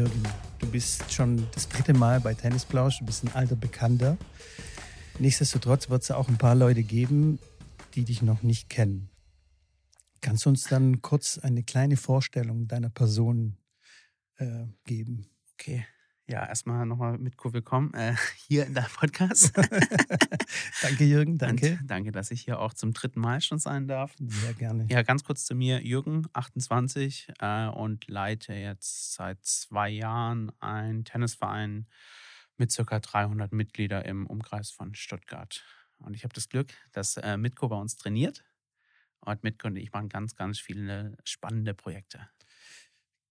Jürgen. Du bist schon das dritte Mal bei Tennisplausch, du bist ein alter Bekannter. Nichtsdestotrotz wird es auch ein paar Leute geben, die dich noch nicht kennen. Kannst du uns dann kurz eine kleine Vorstellung deiner Person äh, geben? Okay. Ja, erstmal nochmal mit willkommen äh, hier in der Podcast. danke, Jürgen, danke. Und danke, dass ich hier auch zum dritten Mal schon sein darf. Sehr gerne. Ja, ganz kurz zu mir. Jürgen, 28 äh, und leite jetzt seit zwei Jahren einen Tennisverein mit circa 300 Mitgliedern im Umkreis von Stuttgart. Und ich habe das Glück, dass äh, Mitko bei uns trainiert. Und Mitko und ich machen ganz, ganz viele spannende Projekte.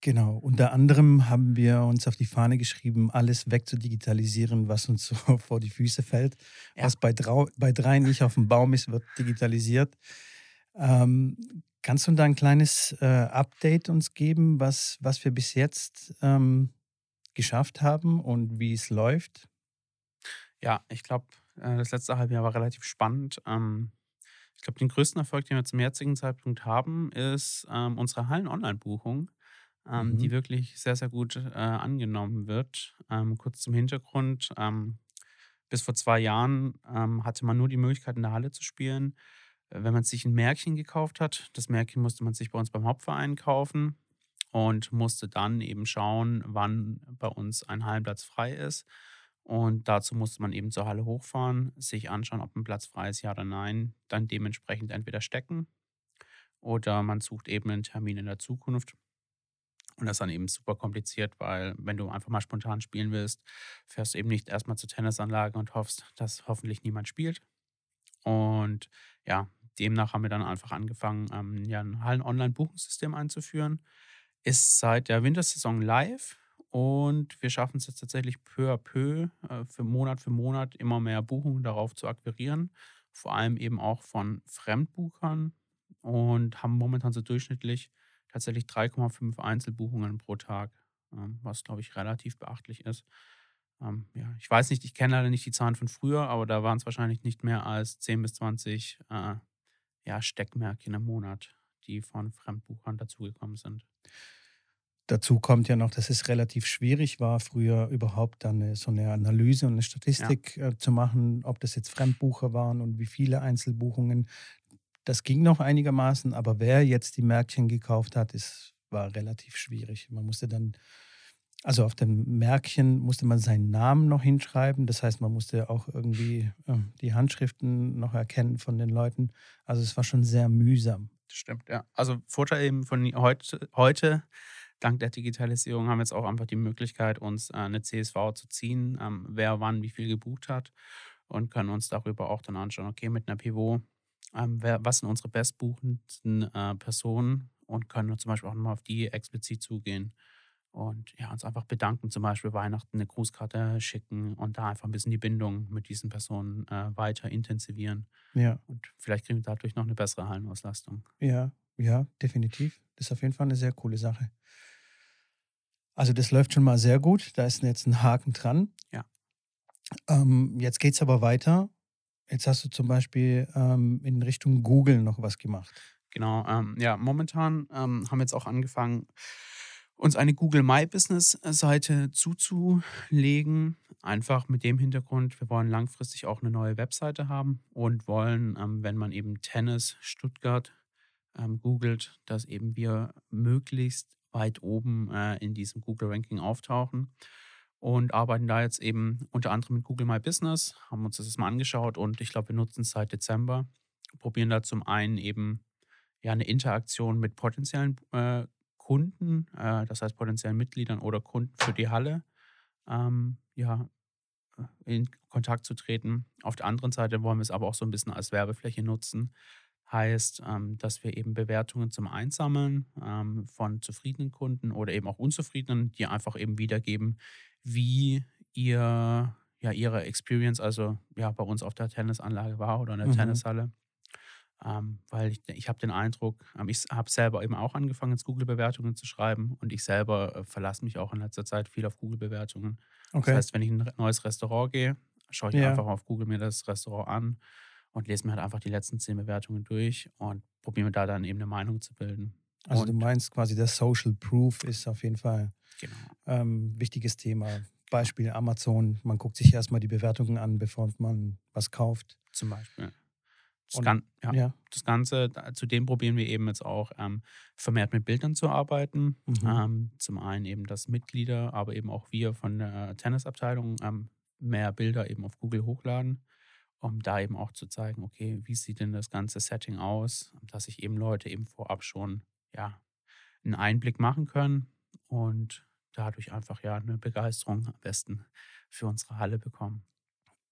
Genau, unter anderem haben wir uns auf die Fahne geschrieben, alles wegzudigitalisieren, was uns so vor die Füße fällt. Ja. Was bei, drei, bei drei nicht auf dem Baum ist, wird digitalisiert. Ähm, kannst du da ein kleines äh, Update uns geben, was, was wir bis jetzt ähm, geschafft haben und wie es läuft? Ja, ich glaube, äh, das letzte halbe Jahr war relativ spannend. Ähm, ich glaube, den größten Erfolg, den wir zum jetzigen Zeitpunkt haben, ist ähm, unsere Hallen-Online-Buchung ähm, mhm. die wirklich sehr, sehr gut äh, angenommen wird. Ähm, kurz zum Hintergrund. Ähm, bis vor zwei Jahren ähm, hatte man nur die Möglichkeit, in der Halle zu spielen, äh, wenn man sich ein Märkchen gekauft hat. Das Märkchen musste man sich bei uns beim Hauptverein kaufen und musste dann eben schauen, wann bei uns ein Hallenplatz frei ist. Und dazu musste man eben zur Halle hochfahren, sich anschauen, ob ein Platz frei ist, ja oder nein, dann dementsprechend entweder stecken oder man sucht eben einen Termin in der Zukunft. Und das ist dann eben super kompliziert, weil wenn du einfach mal spontan spielen willst, fährst du eben nicht erstmal zur Tennisanlage und hoffst, dass hoffentlich niemand spielt. Und ja, demnach haben wir dann einfach angefangen, ähm, ja, ein Hallen-Online-Buchungssystem einzuführen. Ist seit der Wintersaison live und wir schaffen es jetzt tatsächlich peu à peu, äh, für Monat für Monat immer mehr Buchungen darauf zu akquirieren. Vor allem eben auch von Fremdbuchern und haben momentan so durchschnittlich tatsächlich 3,5 Einzelbuchungen pro Tag, ähm, was, glaube ich, relativ beachtlich ist. Ähm, ja, ich weiß nicht, ich kenne leider nicht die Zahlen von früher, aber da waren es wahrscheinlich nicht mehr als 10 bis 20 äh, ja, Steckmärkchen im Monat, die von Fremdbuchern dazugekommen sind. Dazu kommt ja noch, dass es relativ schwierig war, früher überhaupt dann so eine Analyse und eine Statistik ja. Äh, zu machen, ob das jetzt Fremdbucher waren und wie viele Einzelbuchungen. Das ging noch einigermaßen, aber wer jetzt die Märkchen gekauft hat, ist, war relativ schwierig. Man musste dann, also auf dem Märkchen musste man seinen Namen noch hinschreiben. Das heißt, man musste auch irgendwie äh, die Handschriften noch erkennen von den Leuten. Also es war schon sehr mühsam. Das stimmt, ja. Also Vorteil eben von heute, heute dank der Digitalisierung haben wir jetzt auch einfach die Möglichkeit, uns äh, eine CSV zu ziehen, ähm, wer wann wie viel gebucht hat und können uns darüber auch dann anschauen, okay, mit einer Pivot ähm, wer, was sind unsere bestbuchenden äh, Personen und können zum Beispiel auch nochmal auf die explizit zugehen und ja, uns einfach bedanken, zum Beispiel Weihnachten eine Grußkarte schicken und da einfach ein bisschen die Bindung mit diesen Personen äh, weiter intensivieren. Ja. Und vielleicht kriegen wir dadurch noch eine bessere Hallenauslastung. Ja, ja, definitiv. Das ist auf jeden Fall eine sehr coole Sache. Also das läuft schon mal sehr gut. Da ist jetzt ein Haken dran. Ja. Ähm, jetzt geht es aber weiter Jetzt hast du zum Beispiel ähm, in Richtung Google noch was gemacht. Genau, ähm, ja, momentan ähm, haben wir jetzt auch angefangen, uns eine Google My Business Seite zuzulegen. Einfach mit dem Hintergrund, wir wollen langfristig auch eine neue Webseite haben und wollen, ähm, wenn man eben Tennis Stuttgart ähm, googelt, dass eben wir möglichst weit oben äh, in diesem Google Ranking auftauchen und arbeiten da jetzt eben unter anderem mit Google My Business, haben uns das mal angeschaut und ich glaube, wir nutzen es seit Dezember, probieren da zum einen eben ja eine Interaktion mit potenziellen äh, Kunden, äh, das heißt potenziellen Mitgliedern oder Kunden für die Halle, ähm, ja, äh, in Kontakt zu treten. Auf der anderen Seite wollen wir es aber auch so ein bisschen als Werbefläche nutzen. Heißt, ähm, dass wir eben Bewertungen zum Einsammeln ähm, von zufriedenen Kunden oder eben auch unzufriedenen, die einfach eben wiedergeben, wie ihr, ja, ihre Experience, also ja, bei uns auf der Tennisanlage war oder in der mhm. Tennishalle. Ähm, weil ich, ich habe den Eindruck, ähm, ich habe selber eben auch angefangen, jetzt Google-Bewertungen zu schreiben und ich selber äh, verlasse mich auch in letzter Zeit viel auf Google-Bewertungen. Okay. Das heißt, wenn ich in ein neues Restaurant gehe, schaue ich ja. einfach auf Google mir das Restaurant an und lese mir halt einfach die letzten zehn Bewertungen durch und probiere mir da dann eben eine Meinung zu bilden. Also du meinst quasi, der Social Proof ist auf jeden Fall genau. ähm, wichtiges Thema. Beispiel Amazon, man guckt sich erstmal die Bewertungen an, bevor man was kauft. Zum Beispiel. Das, Und- Gan ja, Ja. das Ganze, zudem probieren wir eben jetzt auch ähm, vermehrt mit Bildern zu arbeiten. Mhm. Ähm, zum einen eben, dass Mitglieder, aber eben auch wir von der Tennisabteilung ähm, mehr Bilder eben auf Google hochladen, um da eben auch zu zeigen, okay, wie sieht denn das ganze Setting aus, dass sich eben Leute eben vorab schon ja, einen Einblick machen können und dadurch einfach ja eine Begeisterung am besten für unsere Halle bekommen.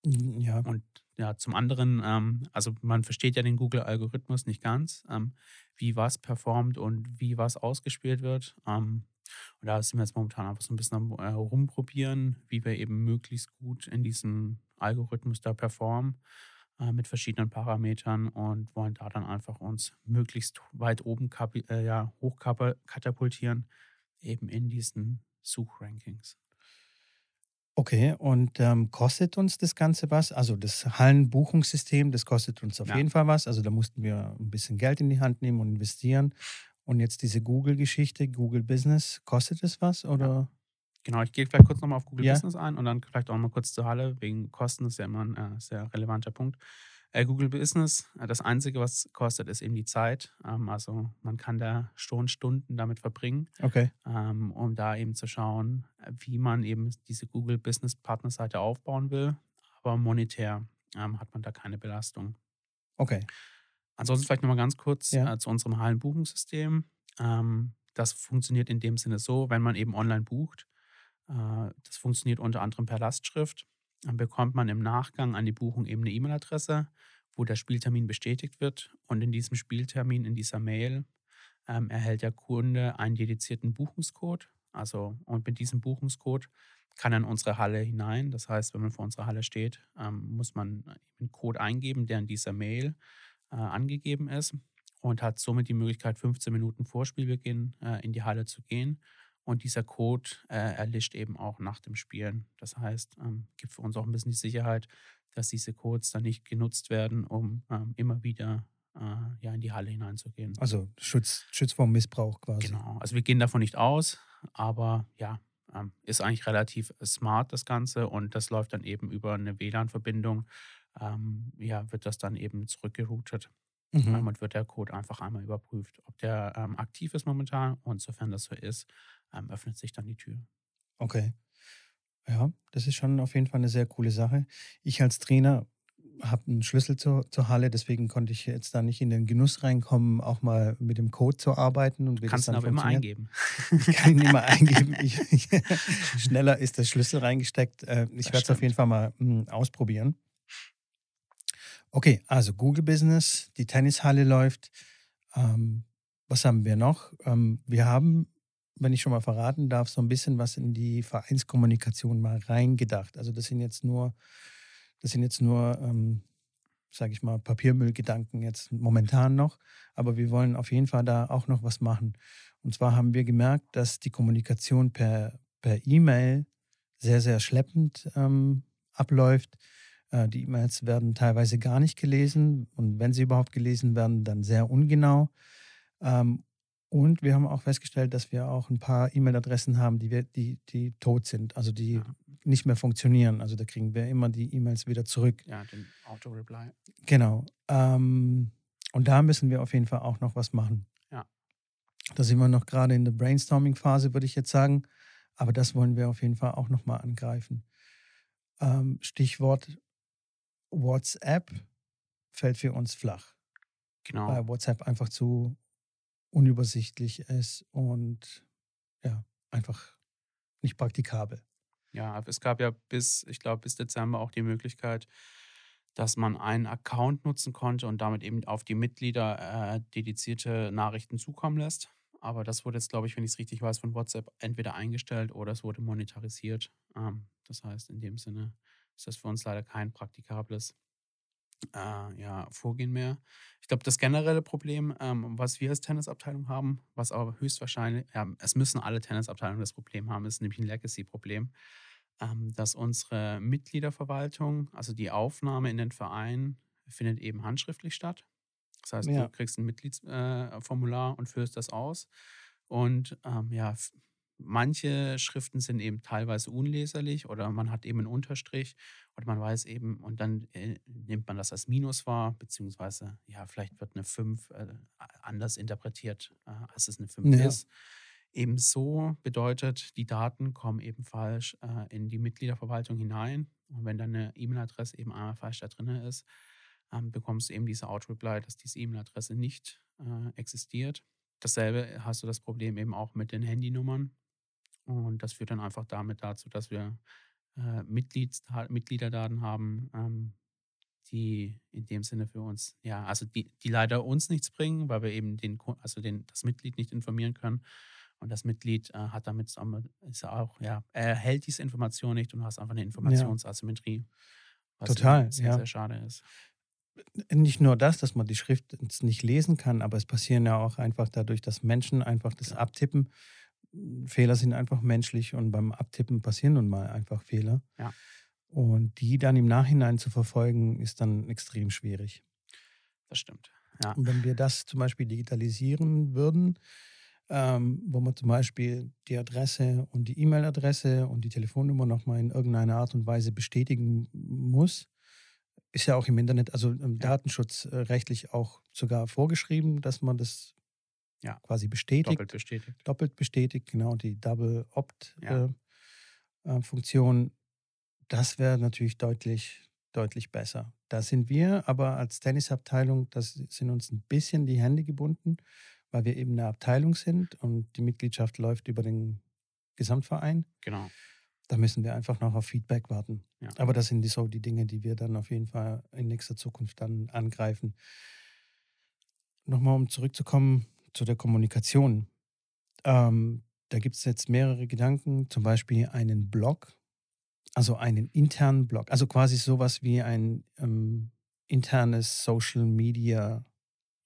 Ja, Und ja, zum anderen, ähm, also man versteht ja den Google-Algorithmus nicht ganz, ähm, wie was performt und wie was ausgespielt wird. Ähm, und da sind wir jetzt momentan einfach so ein bisschen am äh, rumprobieren, wie wir eben möglichst gut in diesem Algorithmus da performen äh, mit verschiedenen Parametern und wollen da dann einfach uns möglichst weit oben äh, ja, hochkatapultieren, eben in diesen Suchrankings. okay. Und ähm, kostet uns das Ganze was? Also das Hallenbuchungssystem, das kostet uns auf Ja. jeden Fall was. Also da mussten wir ein bisschen Geld in die Hand nehmen und investieren. Und jetzt diese Google-Geschichte, Google Business, kostet es was? Oder? Genau, ich gehe vielleicht kurz nochmal auf Google Ja. Business ein und dann vielleicht auch mal kurz zur Halle, wegen Kosten ist ja immer ein äh, sehr relevanter Punkt. Äh, Google Business, äh, das Einzige, was kostet, ist eben die Zeit. Ähm, also man kann da schon Stunden damit verbringen, Okay. ähm, um da eben zu schauen, wie man eben diese Google Business Partnerseite aufbauen will. Aber monetär ähm, hat man da keine Belastung. Okay. Ansonsten vielleicht nochmal ganz kurz Ja. äh, zu unserem Hallenbuchungssystem. Ähm, das funktioniert in dem Sinne so, wenn man eben online bucht. Äh, das funktioniert unter anderem per Lastschrift. Dann bekommt man im Nachgang an die Buchung eben eine E-Mail-Adresse, wo der Spieltermin bestätigt wird. Und in diesem Spieltermin, in dieser Mail, ähm, erhält der Kunde einen dedizierten Buchungscode. Also, und mit diesem Buchungscode kann er in unsere Halle hinein. Das heißt, wenn man vor unserer Halle steht, ähm, muss man einen Code eingeben, der in dieser Mail äh, angegeben ist und hat somit die Möglichkeit, 15 Minuten vor Spielbeginn äh, in die Halle zu gehen. Und dieser Code äh, erlischt eben auch nach dem Spielen. Das heißt, ähm, gibt für uns auch ein bisschen die Sicherheit, dass diese Codes dann nicht genutzt werden, um ähm, immer wieder äh, ja, in die Halle hineinzugehen. Also Schutz, Schutz vor Missbrauch quasi. Genau. Also wir gehen davon nicht aus, aber ja, ähm, ist eigentlich relativ smart das Ganze und das läuft dann eben über eine WLAN-Verbindung. Ähm, ja, wird das dann eben zurückgeroutet Mhm. ähm, und wird der Code einfach einmal überprüft, ob der ähm, aktiv ist momentan und sofern das so ist, ähm, öffnet sich dann die Tür. Okay. Ja, das ist schon auf jeden Fall eine sehr coole Sache. Ich als Trainer habe einen Schlüssel zur, zur Halle, deswegen konnte ich jetzt da nicht in den Genuss reinkommen, auch mal mit dem Code zu arbeiten und Kannst du aber immer eingeben. Ich kann ihn immer eingeben. Ich, ich, schneller ist der Schlüssel reingesteckt. Äh, Ich werde es auf jeden Fall mal mh, ausprobieren. Okay, also Google Business, die Tennishalle läuft. Ähm, was haben wir noch? Ähm, wir haben, wenn ich schon mal verraten darf, so ein bisschen was in die Vereinskommunikation mal reingedacht. Also das sind jetzt nur, das sind jetzt nur, ähm, sage ich mal, Papiermüllgedanken jetzt momentan noch. Aber wir wollen auf jeden Fall da auch noch was machen. Und zwar haben wir gemerkt, dass die Kommunikation per, per E-Mail sehr, sehr schleppend ähm, abläuft. Äh, die E-Mails werden teilweise gar nicht gelesen und wenn sie überhaupt gelesen werden, dann sehr ungenau. Ähm, und wir haben auch festgestellt, dass wir auch ein paar E-Mail-Adressen haben, die, wir, die, die tot sind, also die Ja. nicht mehr funktionieren. Also da kriegen wir immer die E-Mails wieder zurück. Ja, den Auto-Reply. Genau. Ähm, und da müssen wir auf jeden Fall auch noch was machen. Ja. Da sind wir noch gerade in der Brainstorming-Phase, würde ich jetzt sagen. Aber das wollen wir auf jeden Fall auch nochmal angreifen. Ähm, Stichwort WhatsApp fällt für uns flach, Genau. weil WhatsApp einfach zu unübersichtlich ist und ja, einfach nicht praktikabel. Ja, es gab ja bis, ich glaube, bis Dezember auch die Möglichkeit, dass man einen Account nutzen konnte und damit eben auf die Mitglieder äh, dedizierte Nachrichten zukommen lässt. Aber das wurde jetzt, glaube ich, wenn ich es richtig weiß, von WhatsApp entweder eingestellt oder es wurde monetarisiert. Ähm, das heißt, in dem Sinne ist das für uns leider kein praktikables äh, ja, Vorgehen mehr. Ich glaube, das generelle Problem, ähm, was wir als Tennisabteilung haben, was aber höchstwahrscheinlich, ja, es müssen alle Tennisabteilungen das Problem haben, ist nämlich ein Legacy-Problem, ähm, dass unsere Mitgliederverwaltung, also die Aufnahme in den Verein, findet eben handschriftlich statt. Das heißt, ja. du kriegst ein Mitgliedsformular äh, und füllst das aus. Und ähm, ja, manche Schriften sind eben teilweise unleserlich oder man hat eben einen Unterstrich oder man weiß eben, und dann äh, nimmt man das als Minus wahr, beziehungsweise ja, vielleicht wird eine 5 äh, anders interpretiert, äh, als es eine 5 ja. ist. Ebenso bedeutet, die Daten kommen eben falsch in die Mitgliederverwaltung hinein. Und wenn dann eine E-Mail-Adresse eben einmal falsch da drin ist, ähm, bekommst du eben diese Out-Reply, dass diese E-Mail-Adresse nicht existiert. Dasselbe hast du das Problem eben auch mit den Handynummern. Und das führt dann einfach damit dazu, dass wir äh, Mitgliederdaten haben, ähm, die in dem Sinne für uns, ja, also die, die leider uns nichts bringen, weil wir eben den, also den, das Mitglied nicht informieren können. Und das Mitglied äh, hat damit ist auch, ja, er erhält diese Information nicht und hast einfach eine Informationsasymmetrie. Was Total, sehr, ja. sehr schade ist. Nicht nur das, dass man die Schrift nicht lesen kann, aber es passieren ja auch einfach dadurch, dass Menschen einfach das ja. abtippen. Fehler sind einfach menschlich und beim Abtippen passieren nun mal einfach Fehler. Ja. Und die dann im Nachhinein zu verfolgen, ist dann extrem schwierig. Das stimmt. Ja. Und wenn wir das zum Beispiel digitalisieren würden, ähm, wo man zum Beispiel die Adresse und die E-Mail-Adresse und die Telefonnummer nochmal in irgendeiner Art und Weise bestätigen muss. Ist ja auch im Internet, also im Datenschutzrechtlich auch sogar vorgeschrieben, dass man das ja. quasi bestätigt. Doppelt bestätigt. Doppelt bestätigt, genau, die Double Opt-Funktion. Ja. Äh, äh, das wäre natürlich deutlich, deutlich besser. Da sind wir aber als Tennisabteilung, das sind uns ein bisschen die Hände gebunden, weil wir eben eine Abteilung sind und die Mitgliedschaft läuft über den Gesamtverein. Genau. Da müssen wir einfach noch auf Feedback warten. Ja. Aber das sind die, so die Dinge, die wir dann auf jeden Fall in nächster Zukunft dann angreifen. Nochmal, um zurückzukommen zu der Kommunikation. Ähm, da gibt es jetzt mehrere Gedanken, zum Beispiel einen Blog, also einen internen Blog, also quasi sowas wie ein ähm, internes Social Media,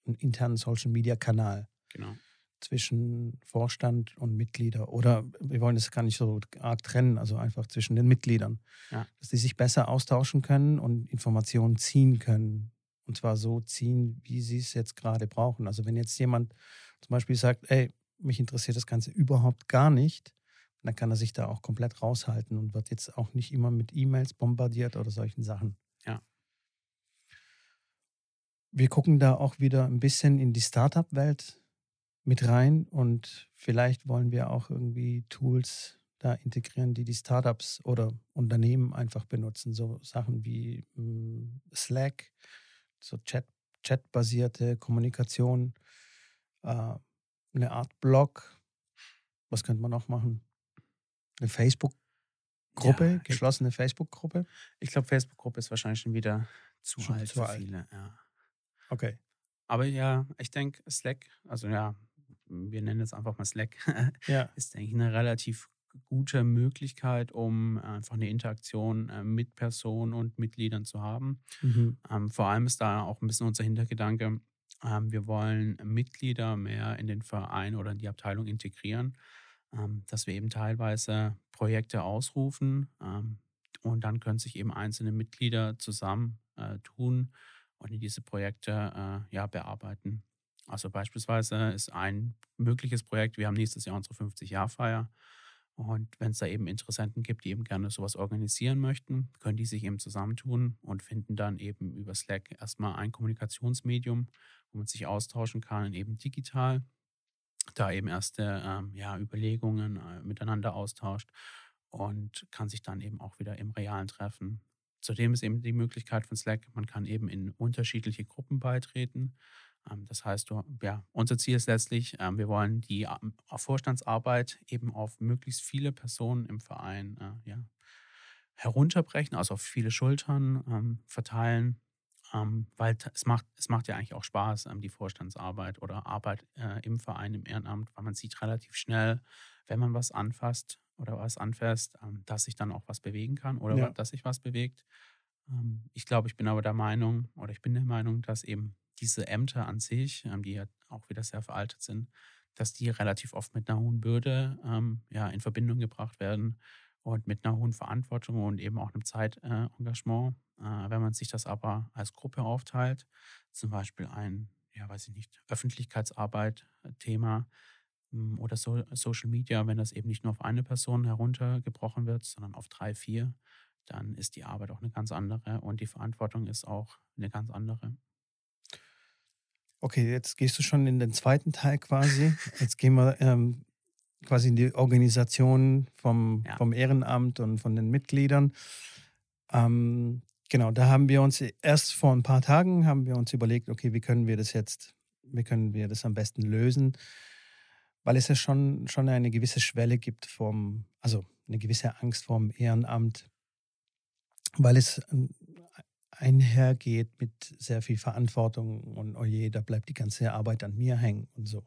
einen internen Social Media Kanal. Genau. Zwischen Vorstand und Mitglieder. Oder wir wollen das gar nicht so arg trennen, also einfach zwischen den Mitgliedern. Ja. Dass die sich besser austauschen können und Informationen ziehen können. Und zwar so ziehen, wie sie es jetzt gerade brauchen. Also wenn jetzt jemand zum Beispiel sagt, ey, mich interessiert das Ganze überhaupt gar nicht, dann kann er sich da auch komplett raushalten und wird jetzt auch nicht immer mit E-Mails bombardiert oder solchen Sachen. Ja. Wir gucken da auch wieder ein bisschen in die Startup-Welt mit rein und vielleicht wollen wir auch irgendwie Tools da integrieren, die die Startups oder Unternehmen einfach benutzen. So Sachen wie hm, Slack, so Chat, Chat-basierte Kommunikation, äh, eine Art Blog. Was könnte man noch machen? Eine Facebook-Gruppe, ja, geschlossene Facebook-Gruppe? Ich glaube, Facebook-Gruppe ist wahrscheinlich schon wieder zu schon alt zu für viele. Ja. Okay. Aber ja, ich denke, Slack, also ja, wir nennen es einfach mal Slack, ja. ist, denke ich, eine relativ gute Möglichkeit, um einfach eine Interaktion äh, mit Personen und Mitgliedern zu haben. Mhm. Ähm, vor allem ist da auch ein bisschen unser Hintergedanke, ähm, wir wollen Mitglieder mehr in den Verein oder in die Abteilung integrieren, ähm, dass wir eben teilweise Projekte ausrufen und dann können sich eben einzelne Mitglieder zusammen äh, tun und diese Projekte äh, ja, bearbeiten. Also beispielsweise ist ein mögliches Projekt, wir haben nächstes Jahr unsere 50-Jahr-Feier. Und wenn es da eben Interessenten gibt, die eben gerne sowas organisieren möchten, können die sich eben zusammentun und finden dann eben über Slack erstmal ein Kommunikationsmedium, wo man sich austauschen kann, eben digital, da eben erste ähm, ja, Überlegungen äh, miteinander austauscht und kann sich dann eben auch wieder im Realen treffen. Zudem ist eben die Möglichkeit von Slack, man kann eben in unterschiedliche Gruppen beitreten. Ähm, das heißt, ja, unser Ziel ist letztlich, ähm, wir wollen die ähm, Vorstandsarbeit eben auf möglichst viele Personen im Verein äh, ja, herunterbrechen, also auf viele Schultern verteilen, weil es macht, es macht ja eigentlich auch Spaß, die Vorstandsarbeit oder Arbeit äh, im Verein, im Ehrenamt, weil man sieht relativ schnell, wenn man was anfasst oder was anfasst, dass sich dann auch was bewegen kann oder ja. dass sich was bewegt. Ich glaube, ich bin aber der Meinung oder ich bin der Meinung, dass eben diese Ämter an sich, ähm, die ja auch wieder sehr veraltet sind, dass die relativ oft mit einer hohen Bürde ähm, ja, in Verbindung gebracht werden und mit einer hohen Verantwortung und eben auch einem Zeitengagement. Äh, wenn man sich das aber als Gruppe aufteilt, zum Beispiel ein ja, weiß ich nicht, Öffentlichkeitsarbeit äh, Thema hm, oder so, Social Media, wenn das eben nicht nur auf eine Person heruntergebrochen wird, sondern auf drei, vier, dann ist die Arbeit auch eine ganz andere und die Verantwortung ist auch eine ganz andere. Okay, jetzt gehst du schon in den zweiten Teil quasi. Jetzt gehen wir ähm, quasi in die Organisation vom, ja. vom Ehrenamt und von den Mitgliedern. Ähm, genau, da haben wir uns erst vor ein paar Tagen haben wir uns überlegt, okay, wie können wir das jetzt, wie können wir das am besten lösen? Weil es ja schon, schon eine gewisse Schwelle gibt vom, also eine gewisse Angst vorm Ehrenamt, weil es einhergeht mit sehr viel Verantwortung und oh je, da bleibt die ganze Arbeit an mir hängen und so.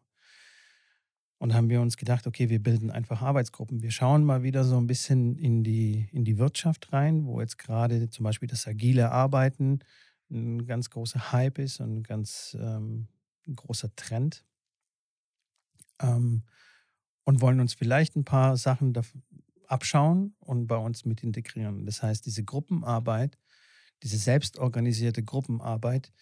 Und haben wir uns gedacht, okay, wir bilden einfach Arbeitsgruppen. Wir schauen mal wieder so ein bisschen in die, in die Wirtschaft rein, wo jetzt gerade zum Beispiel das agile Arbeiten ein ganz großer Hype ist und ein ganz ähm, großer Trend. Ähm, und wollen uns vielleicht ein paar Sachen abschauen und bei uns mit integrieren. Das heißt, diese Gruppenarbeit, diese selbstorganisierte Gruppenarbeit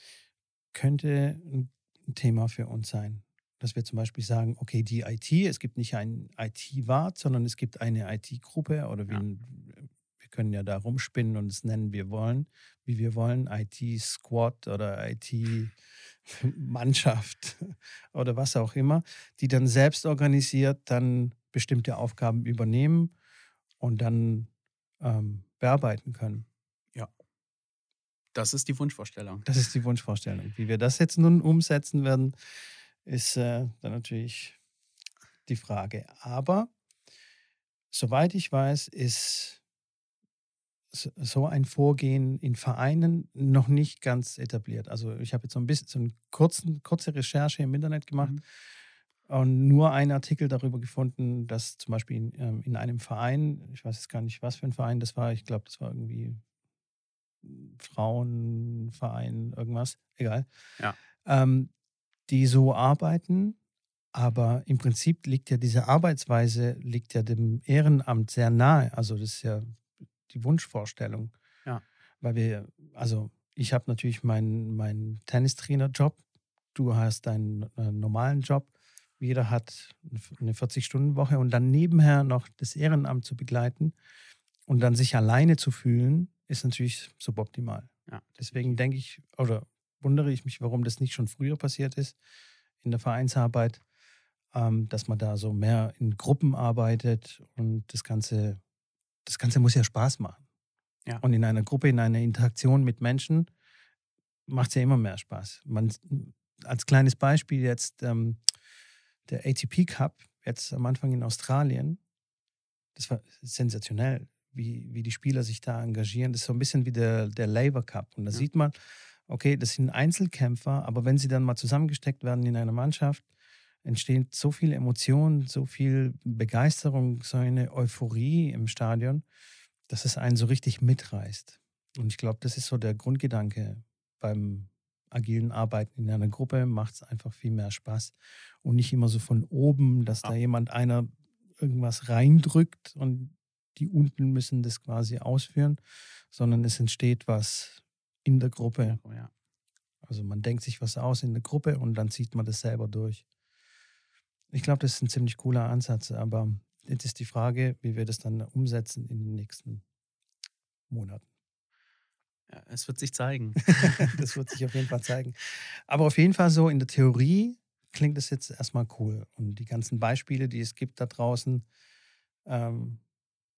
könnte ein Thema für uns sein dass wir zum Beispiel sagen, okay, die IT, es gibt nicht einen IT-Wart, sondern es gibt eine IT-Gruppe oder wir, ja. wir können ja da rumspinnen und es nennen wir wollen, wie wir wollen, IT-Squad oder IT-Mannschaft oder was auch immer, die dann selbst organisiert dann bestimmte Aufgaben übernehmen und dann ähm, bearbeiten können. Das ist die Wunschvorstellung. Das ist die Wunschvorstellung. Wie wir das jetzt nun umsetzen werden, ist äh, dann natürlich die Frage. Aber soweit ich weiß, ist so ein Vorgehen in Vereinen noch nicht ganz etabliert. Also ich habe jetzt so ein bisschen so eine kurzen, kurze Recherche im Internet gemacht mhm. und nur einen Artikel darüber gefunden, dass zum Beispiel in, ähm, in, einem Verein, ich weiß jetzt gar nicht, was für ein Verein das war, ich glaube, das war irgendwie Frauenverein, irgendwas, egal. Ja. Ähm, die so arbeiten. Aber im Prinzip liegt ja diese Arbeitsweise, liegt ja dem Ehrenamt sehr nahe. Also das ist ja die Wunschvorstellung. Ja. Weil wir, also ich habe natürlich meinen mein Tennistrainer-Job, du hast deinen äh, normalen Job, jeder hat eine 40-Stunden-Woche und dann nebenher noch das Ehrenamt zu begleiten und dann sich alleine zu fühlen, ist natürlich suboptimal. Ja. Deswegen denke ich, oder wundere ich mich, warum das nicht schon früher passiert ist in der Vereinsarbeit, ähm, dass man da so mehr in Gruppen arbeitet und das Ganze, das Ganze muss ja Spaß machen. Ja. Und in einer Gruppe, in einer Interaktion mit Menschen macht es ja immer mehr Spaß. Man, als kleines Beispiel jetzt ähm, der ATP Cup, jetzt am Anfang in Australien, das war sensationell, wie, wie die Spieler sich da engagieren. Das ist so ein bisschen wie der, der Labour Cup. Und da ja. sieht man, okay, das sind Einzelkämpfer, aber wenn sie dann mal zusammengesteckt werden in einer Mannschaft, entsteht so viel Emotion, so viel Begeisterung, so eine Euphorie im Stadion, dass es einen so richtig mitreißt. Und ich glaube, das ist so der Grundgedanke beim agilen Arbeiten in einer Gruppe, macht es einfach viel mehr Spaß. Und nicht immer so von oben, dass da jemand einer irgendwas reindrückt und die unten müssen das quasi ausführen, sondern es entsteht was in der Gruppe. Ja. Also man denkt sich was aus in der Gruppe und dann zieht man das selber durch. Ich glaube, das ist ein ziemlich cooler Ansatz, aber jetzt ist die Frage, wie wir das dann umsetzen in den nächsten Monaten. Ja, es wird sich zeigen. das wird sich auf jeden Fall zeigen. Aber auf jeden Fall so in der Theorie klingt das jetzt erstmal cool. Und die ganzen Beispiele, die es gibt da draußen, ähm,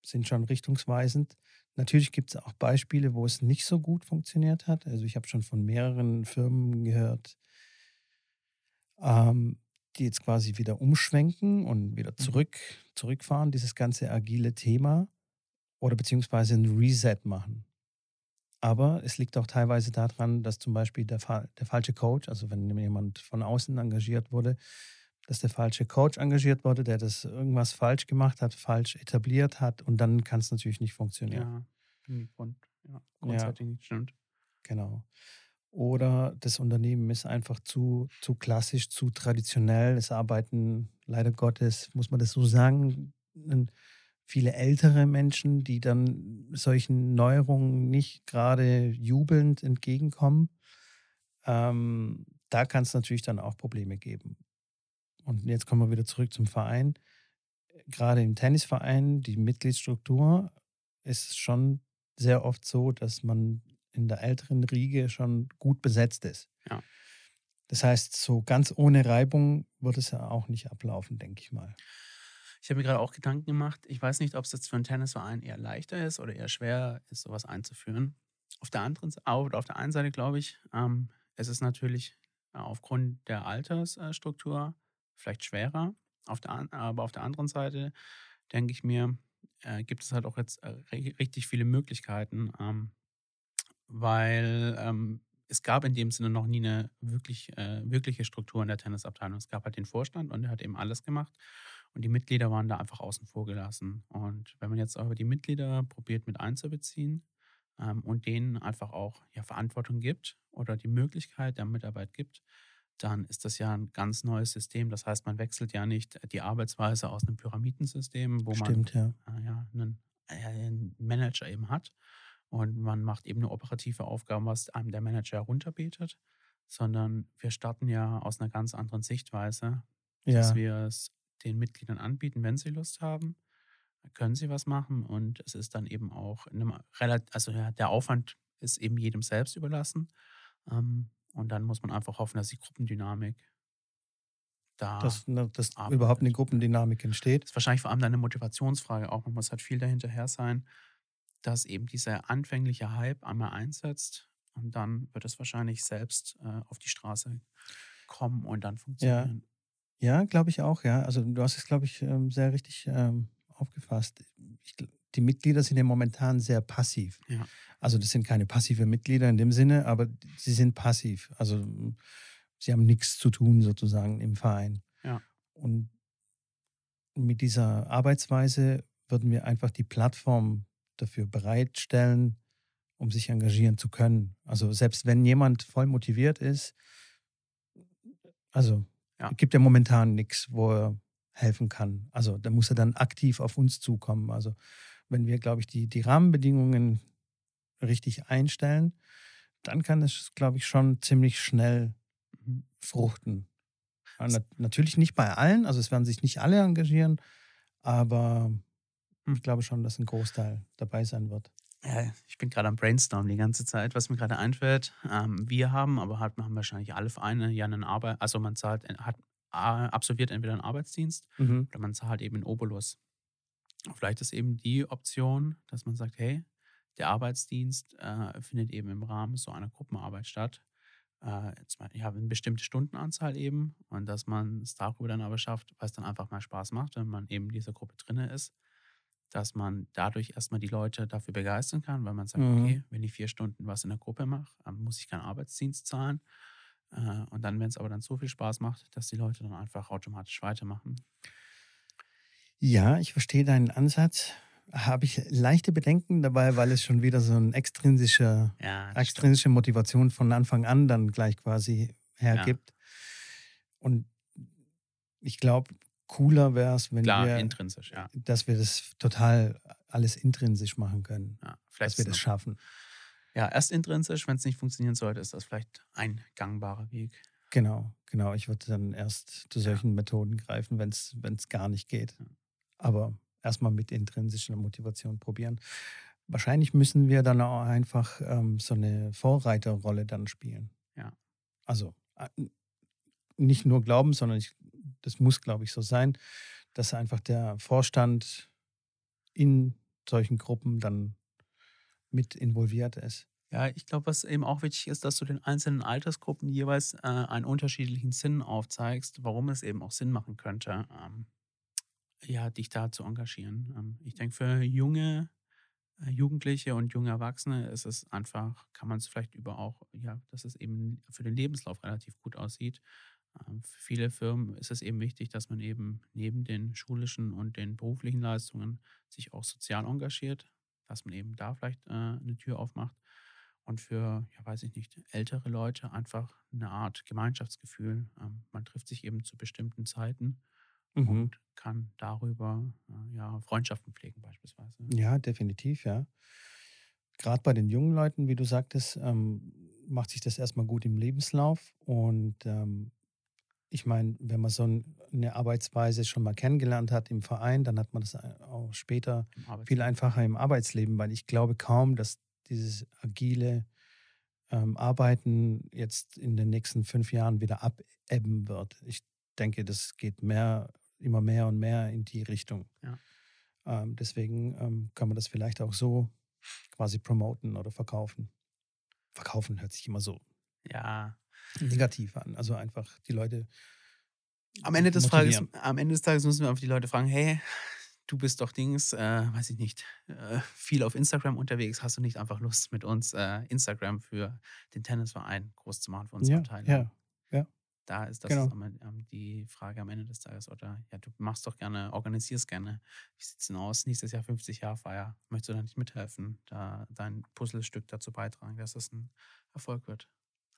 sind schon richtungsweisend. Natürlich gibt es auch Beispiele, wo es nicht so gut funktioniert hat. Also ich habe schon von mehreren Firmen gehört, ähm, die jetzt quasi wieder umschwenken und wieder mhm. zurück, zurückfahren, dieses ganze agile Thema oder beziehungsweise ein Reset machen. Aber es liegt auch teilweise daran, dass zum Beispiel der, der falsche Coach, also wenn jemand von außen engagiert wurde, dass der falsche Coach engagiert wurde, der das irgendwas falsch gemacht hat, falsch etabliert hat und dann kann es natürlich nicht funktionieren. Ja, Grund, ja grundsätzlich ja. nicht stimmt. Genau. Oder das Unternehmen ist einfach zu, zu klassisch, zu traditionell. Es arbeiten leider Gottes, muss man das so sagen, viele ältere Menschen, die dann solchen Neuerungen nicht gerade jubelnd entgegenkommen. Ähm, da kann es natürlich dann auch Probleme geben. Und jetzt kommen wir wieder zurück zum Verein. Gerade im Tennisverein, die Mitgliedsstruktur ist schon sehr oft so, dass man in der älteren Riege schon gut besetzt ist. Ja. Das heißt, so ganz ohne Reibung wird es ja auch nicht ablaufen, denke ich mal. Ich habe mir gerade auch Gedanken gemacht. Ich weiß nicht, ob es jetzt für einen Tennisverein eher leichter ist oder eher schwer ist, sowas einzuführen. Auf der anderen auf der einen Seite glaube ich, ähm, es ist natürlich äh, aufgrund der Altersstruktur vielleicht schwerer. Auf der, aber auf der anderen Seite denke ich mir, äh, gibt es halt auch jetzt äh, richtig viele Möglichkeiten, ähm, weil ähm, es gab in dem Sinne noch nie eine wirklich, äh, wirkliche Struktur in der Tennisabteilung. Es gab halt den Vorstand und der hat eben alles gemacht. Und die Mitglieder waren da einfach außen vor gelassen. Und wenn man jetzt aber die Mitglieder probiert mit einzubeziehen ähm, und denen einfach auch ja, Verantwortung gibt oder die Möglichkeit der Mitarbeit gibt, dann ist das ja ein ganz neues System. Das heißt, man wechselt ja nicht die Arbeitsweise aus einem Pyramidensystem, wo Stimmt, man ja. äh, ja, einen, äh, einen Manager eben hat und man macht eben nur operative Aufgaben, was einem der Manager herunterbetet, sondern wir starten ja aus einer ganz anderen Sichtweise, Ja, dass wir es den Mitgliedern anbieten, wenn sie Lust haben, können sie was machen und es ist dann eben auch in einem also ja, der Aufwand ist eben jedem selbst überlassen. Ähm, und dann muss man einfach hoffen, dass die Gruppendynamik da dass, ne, dass überhaupt eine Gruppendynamik entsteht. Das ist wahrscheinlich vor allem dann eine Motivationsfrage auch. Man muss halt viel dahinterher sein, dass eben dieser anfängliche Hype einmal einsetzt und dann wird es wahrscheinlich selbst äh, auf die Straße kommen und dann funktionieren. Ja, glaube ich auch, ja. Also du hast es, glaube ich, ähm, sehr richtig ähm, aufgefasst. Ich, die Mitglieder sind ja momentan sehr passiv. Ja. Also das sind keine passive Mitglieder in dem Sinne, aber sie sind passiv. Also m, sie haben nichts zu tun sozusagen im Verein. Ja. Und mit dieser Arbeitsweise würden wir einfach die Plattform dafür bereitstellen, um sich engagieren zu können. Also selbst wenn jemand voll motiviert ist, also Ja. gibt ja momentan nichts, wo er helfen kann. Also da muss er dann aktiv auf uns zukommen. Also wenn wir, glaube ich, die, die Rahmenbedingungen richtig einstellen, dann kann es, glaube ich, schon ziemlich schnell fruchten. Natürlich nicht bei allen, also es werden sich nicht alle engagieren, aber Hm. ich glaube schon, dass ein Großteil dabei sein wird. Ja, ich bin gerade am Brainstorm die ganze Zeit, was mir gerade einfällt. Ähm, wir haben, aber hat, haben wahrscheinlich alle Vereine ja einen Arbeit, also man zahlt, hat äh, absolviert entweder einen Arbeitsdienst Mhm. oder man zahlt eben einen Obolus. Vielleicht ist eben die Option, dass man sagt, hey, der Arbeitsdienst äh, findet eben im Rahmen so einer Gruppenarbeit statt. Äh, ja, eine bestimmte Stundenanzahl eben und dass man es darüber dann aber schafft, weil es dann einfach mal Spaß macht, wenn man eben in dieser Gruppe drinne ist, dass man dadurch erstmal die Leute dafür begeistern kann, weil man sagt, Mhm. okay, wenn ich vier Stunden was in der Gruppe mache, dann muss ich keinen Arbeitsdienst zahlen. Äh, und dann, wenn es aber dann so viel Spaß macht, dass die Leute dann einfach automatisch weitermachen. Ja, ich verstehe deinen Ansatz. Habe ich leichte Bedenken dabei, weil es schon wieder so eine extrinsische, Ja, stimmt. extrinsische Motivation von Anfang an dann gleich quasi hergibt. Und ich glaube, cooler wäre es, wenn Klar, wir, intrinsisch, ja. dass wir das total alles intrinsisch machen können, ja. dass Vielleicht wir das es- schaffen. ja, erst intrinsisch, wenn es nicht funktionieren sollte, ist das vielleicht ein gangbarer Weg. Genau, genau. Ich würde dann erst zu Ja. solchen Methoden greifen, wenn es gar nicht geht. Aber erstmal mit intrinsischer Motivation probieren. Wahrscheinlich müssen wir dann auch einfach ähm, so eine Vorreiterrolle dann spielen. Ja. Also äh, nicht nur glauben, sondern ich, das muss, glaube ich, so sein, dass einfach der Vorstand in solchen Gruppen dann mit involviert ist. Ja, ich glaube, was eben auch wichtig ist, dass du den einzelnen Altersgruppen jeweils äh, einen unterschiedlichen Sinn aufzeigst, warum es eben auch Sinn machen könnte, ähm, ja, dich da zu engagieren. Ähm, ich denke, für junge äh, Jugendliche und junge Erwachsene ist es einfach, kann man es vielleicht über auch, ja, dass es eben für den Lebenslauf relativ gut aussieht. Ähm, für viele Firmen ist es eben wichtig, dass man eben neben den schulischen und den beruflichen Leistungen sich auch sozial engagiert, dass man eben da vielleicht äh, eine Tür aufmacht und für, ja, weiß ich nicht, ältere Leute einfach eine Art Gemeinschaftsgefühl. Ähm, man trifft sich eben zu bestimmten Zeiten Mhm. und kann darüber äh, ja, Freundschaften pflegen beispielsweise. Ja, definitiv, ja. Gerade bei den jungen Leuten, wie du sagtest, ähm, macht sich das erstmal gut im Lebenslauf. Und ähm, ich meine, wenn man so eine Arbeitsweise schon mal kennengelernt hat im Verein, dann hat man das auch später viel einfacher im Arbeitsleben, weil ich glaube kaum, dass dieses agile ähm, Arbeiten jetzt in den nächsten fünf Jahren wieder abebben wird. Ich denke, das geht mehr, immer mehr und mehr in die Richtung. Ja. Ähm, deswegen ähm, kann man das vielleicht auch so quasi promoten oder verkaufen. Verkaufen hört sich immer so ja. negativ an. Also einfach die Leute. Am Ende des Tages, am Ende des Tages müssen wir auf die Leute fragen, hey, du bist doch Dings, äh, weiß ich nicht, äh, viel auf Instagram unterwegs. Hast du nicht einfach Lust, mit uns äh, Instagram für den Tennisverein groß zu machen für unsere ja, Teilnehmer? Ja, ja. Da ist das genau. die Frage am Ende des Tages. Oder ja, du machst doch gerne, organisierst gerne. Wie sieht es denn aus? Nächstes Jahr 50 Jahre Feier. Möchtest du da nicht mithelfen, da dein Puzzlestück dazu beitragen, dass das ein Erfolg wird?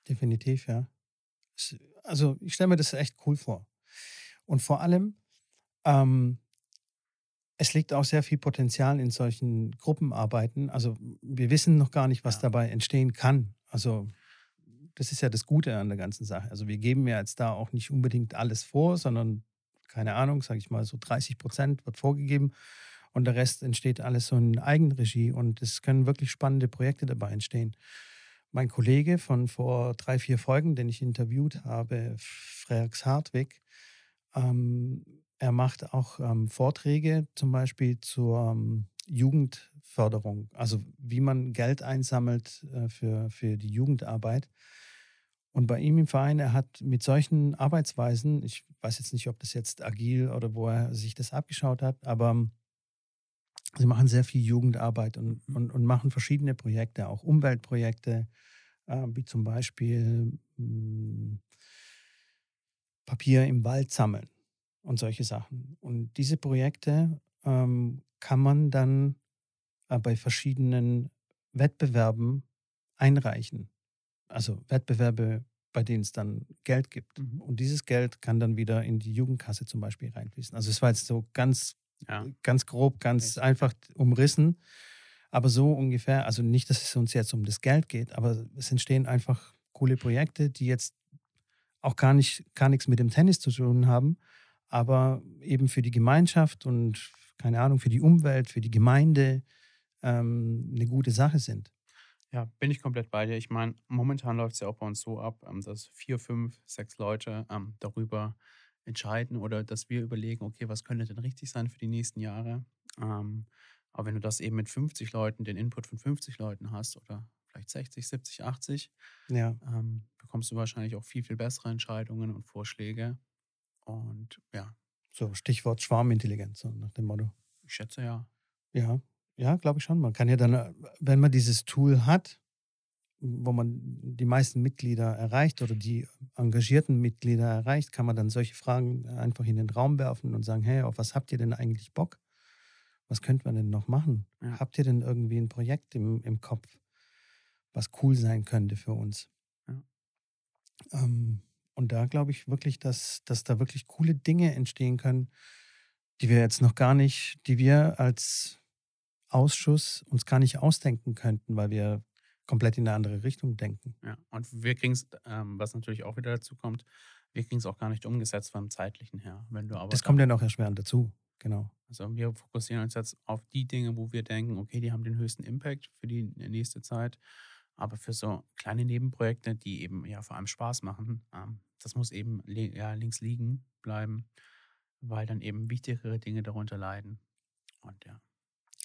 Definitiv, ja. Also ich stelle mir das echt cool vor. Und vor allem, ähm, es liegt auch sehr viel Potenzial in solchen Gruppenarbeiten. Also wir wissen noch gar nicht, was ja. dabei entstehen kann. Also das ist ja das Gute an der ganzen Sache. Also wir geben ja jetzt da auch nicht unbedingt alles vor, sondern keine Ahnung, sage ich mal, so 30 Prozent wird vorgegeben und der Rest entsteht alles so in Eigenregie und es können wirklich spannende Projekte dabei entstehen. Mein Kollege von vor drei, vier Folgen, den ich interviewt habe, Frex Hartwig, ähm, er macht auch ähm, Vorträge zum Beispiel zur ähm, Jugendförderung, also wie man Geld einsammelt äh, für, für die Jugendarbeit. Und bei ihm im Verein, er hat mit solchen Arbeitsweisen, ich weiß jetzt nicht, ob das jetzt agil oder wo er sich das abgeschaut hat, aber sie machen sehr viel Jugendarbeit und, mhm. und, und machen verschiedene Projekte, auch Umweltprojekte, äh, wie zum Beispiel mh, hm, Papier im Wald sammeln und solche Sachen. Und diese Projekte ähm, kann man dann äh, bei verschiedenen Wettbewerben einreichen. Also Wettbewerbe, bei denen es dann Geld gibt. Mhm. Und dieses Geld kann dann wieder in die Jugendkasse zum Beispiel reinfließen. Also es war jetzt so ganz, ja. ganz grob, ganz Echt? einfach umrissen. Aber so ungefähr, also nicht, dass es uns jetzt um das Geld geht, aber es entstehen einfach coole Projekte, die jetzt auch gar nicht, gar nichts mit dem Tennis zu tun haben, aber eben für die Gemeinschaft und keine Ahnung, für die Umwelt, für die Gemeinde ähm, eine gute Sache sind. Ja, bin ich komplett bei dir. Ich meine, momentan läuft es ja auch bei uns so ab, ähm, dass vier, fünf, sechs Leute ähm, darüber entscheiden oder dass wir überlegen, okay, was könnte denn richtig sein für die nächsten Jahre. Ähm, aber wenn du das eben mit 50 Leuten, den Input von 50 Leuten hast oder vielleicht 60, 70, 80, ja. ähm, bekommst du wahrscheinlich auch viel, viel bessere Entscheidungen und Vorschläge. Und ja. So, Stichwort Schwarmintelligenz, so nach dem Motto. Ich schätze ja. Ja, ja, glaube ich schon. Man kann ja dann, äh, wenn man dieses Tool hat, wo man die meisten Mitglieder erreicht oder die engagierten Mitglieder erreicht, kann man dann solche Fragen einfach in den Raum werfen und sagen, hey, auf was habt ihr denn eigentlich Bock? Was könnte man denn noch machen? Ja. Habt ihr denn irgendwie ein Projekt im, im Kopf, was cool sein könnte für uns? Ja. Ähm, und da glaube ich wirklich, dass, dass da wirklich coole Dinge entstehen können, die wir jetzt noch gar nicht, die wir als Ausschuss uns gar nicht ausdenken könnten, weil wir komplett in eine andere Richtung denken. Ja, und wir kriegen es, ähm, was natürlich auch wieder dazu kommt, wir kriegen es auch gar nicht umgesetzt vom zeitlichen her. Wenn du aber das kommt ja noch erschwerend dazu, genau. Also wir fokussieren uns jetzt auf die Dinge, wo wir denken, okay, die haben den höchsten Impact für die nächste Zeit. Aber für so kleine Nebenprojekte, die eben ja vor allem Spaß machen, ähm, das muss eben ja, links liegen bleiben, weil dann eben wichtigere Dinge darunter leiden. Und ja.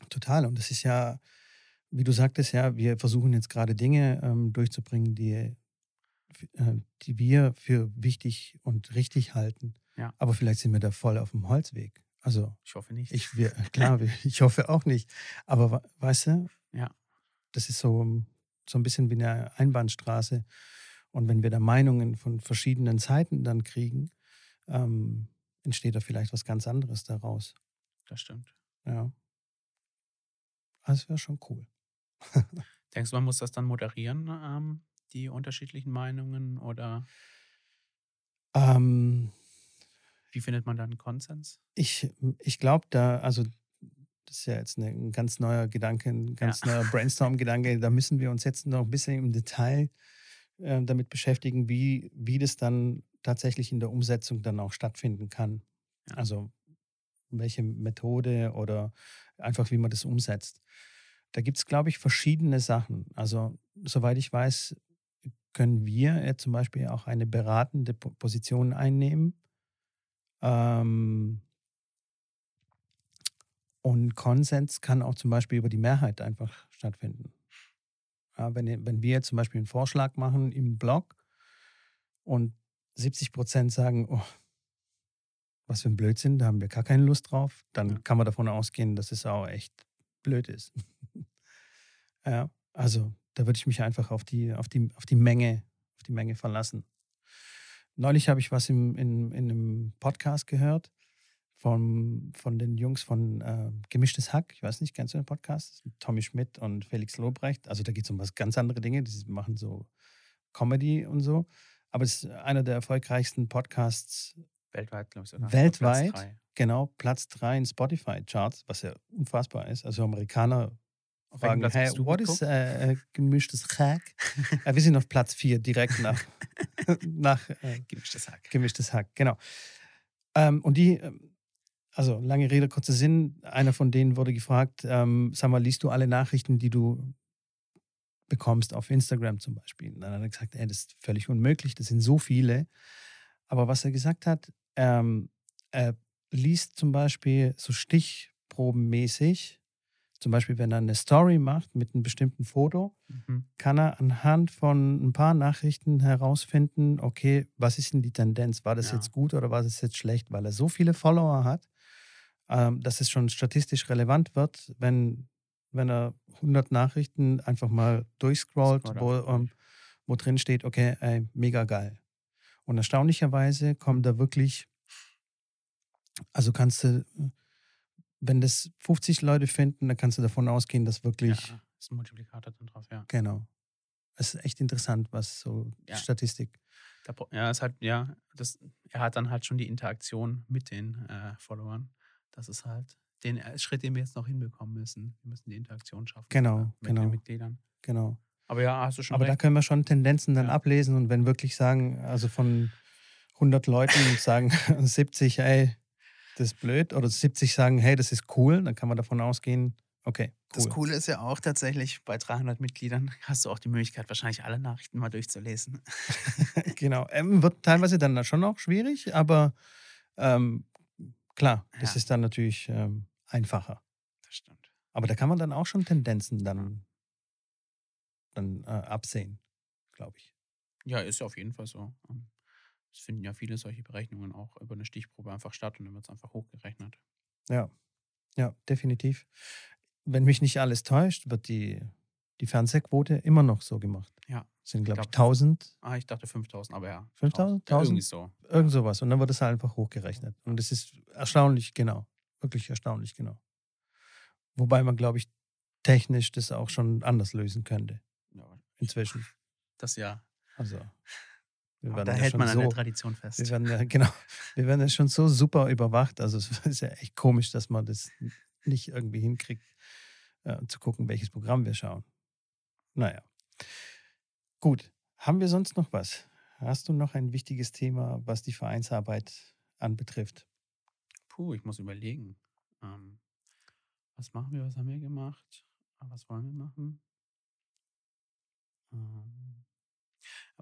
Total. Und das ist ja, wie du sagtest, ja, wir versuchen jetzt gerade Dinge ähm, durchzubringen, die, äh, die wir für wichtig und richtig halten. Ja. Aber vielleicht sind wir da voll auf dem Holzweg. Also ich hoffe nicht. Ich, wir, klar, ich hoffe auch nicht. Aber weißt du, ja. das ist so, so ein bisschen wie eine Einbahnstraße. Und wenn wir da Meinungen von verschiedenen Seiten dann kriegen, ähm, entsteht da vielleicht was ganz anderes daraus. Das stimmt. Ja. Also wäre schon cool. Denkst du, man muss das dann moderieren, ähm, die unterschiedlichen Meinungen oder? Ähm, Wie findet man dann einen Konsens? Ich, ich glaube, da, also das ist ja jetzt ein ganz neuer Gedanke, ein ganz ja. neuer Brainstorm-Gedanke. Da müssen wir uns jetzt noch ein bisschen im Detail äh, damit beschäftigen, wie, wie das dann tatsächlich in der Umsetzung dann auch stattfinden kann. Ja. Also welche Methode oder einfach wie man das umsetzt. Da gibt es, glaube ich, verschiedene Sachen. Also soweit ich weiß, können wir zum Beispiel auch eine beratende Position einnehmen. Ähm, und Konsens kann auch zum Beispiel über die Mehrheit einfach stattfinden. Ja, wenn, wenn wir zum Beispiel einen Vorschlag machen im Blog und 70 Prozent sagen, oh, was für ein Blödsinn, da haben wir gar keine Lust drauf, dann ja. kann man davon ausgehen, dass es auch echt blöd ist. ja, also da würde ich mich einfach auf die, auf die, auf die Menge, auf die Menge verlassen. Neulich habe ich was im, in, in einem Podcast gehört von, von den Jungs von äh, Gemischtes Hack. Ich weiß nicht, kennst du den Podcast? Tommy Schmidt und Felix Lobrecht. Also da geht es um was ganz andere Dinge. Die machen so Comedy und so. Aber es ist einer der erfolgreichsten Podcasts. Weltweit, glaube ich. Oder? Weltweit. Platz genau, Platz 3 in Spotify-Charts, was ja unfassbar ist. Also Amerikaner fragen, hey, what is äh, gemischtes Hack? äh, wir sind auf Platz 4, direkt nach, nach äh, gemischtes Hack. Gemischtes Hack, genau. Ähm, und die, ähm, also lange Rede, kurzer Sinn, einer von denen wurde gefragt, ähm, sag mal, liest du alle Nachrichten, die du bekommst auf Instagram zum Beispiel? Und dann hat er gesagt, ey, das ist völlig unmöglich, das sind so viele. Aber was er gesagt hat, ähm, er liest zum Beispiel so stichprobenmäßig zum Beispiel, wenn er eine Story macht mit einem bestimmten Foto, mhm. kann er anhand von ein paar Nachrichten herausfinden, okay, was ist denn die Tendenz? War das ja. jetzt gut oder war das jetzt schlecht? Weil er so viele Follower hat, ähm, dass es schon statistisch relevant wird, wenn, wenn er 100 Nachrichten einfach mal durchscrollt, wo, ähm, wo drin steht, okay, ey, mega geil. Und erstaunlicherweise kommt da wirklich, also kannst du wenn das 50 Leute finden, dann kannst du davon ausgehen, dass wirklich. Ja, ist ein Multiplikator dann drauf, ja. Genau. Es ist echt interessant, was so ja. Statistik. Ja, es hat, ja, das, er hat dann halt schon die Interaktion mit den äh, Followern. Das ist halt den äh, Schritt, den wir jetzt noch hinbekommen müssen. Wir müssen die Interaktion schaffen. Genau, mit genau. den Mitgliedern. Genau. Aber ja, hast du schon. Aber recht. da können wir schon Tendenzen dann ja. ablesen und wenn wirklich sagen, also von 100 Leuten sagen 70, ey, das ist blöd. Oder 70 sagen, hey, das ist cool, dann kann man davon ausgehen, okay. Cool. Das Coole ist ja auch tatsächlich, bei 300 Mitgliedern hast du auch die Möglichkeit, wahrscheinlich alle Nachrichten mal durchzulesen. genau. Ähm, wird teilweise dann schon auch schwierig, aber ähm, klar, das ja. ist dann natürlich ähm, einfacher. Das stimmt. Aber da kann man dann auch schon Tendenzen dann, dann äh, absehen, glaube ich. Ja, ist ja auf jeden Fall so. Ähm, es finden ja viele solche Berechnungen auch über eine Stichprobe einfach statt und dann wird es einfach hochgerechnet. Ja, ja, definitiv. Wenn mich nicht alles täuscht, wird die, die Fernsehquote immer noch so gemacht. Ja. sind, glaube ich, 1000. Ah, ich dachte 5000, aber ja. 5000? Ja, irgendwie so. Irgend sowas. Und dann wird es halt einfach hochgerechnet. Und das ist erstaunlich genau. Wirklich erstaunlich genau. Wobei man, glaube ich, technisch das auch schon anders lösen könnte. Ja. Inzwischen. Das ja. Also. da hält man an so, der Tradition fest. Wir werden, ja, genau, wir werden ja schon so super überwacht. Also es ist ja echt komisch, dass man das nicht irgendwie hinkriegt, äh, zu gucken, welches Programm wir schauen. Naja. Gut. Haben wir sonst noch was? Hast du noch ein wichtiges Thema, was die Vereinsarbeit anbetrifft? Puh, ich muss überlegen. Ähm, was machen wir? Was haben wir gemacht? Was wollen wir machen? Ähm,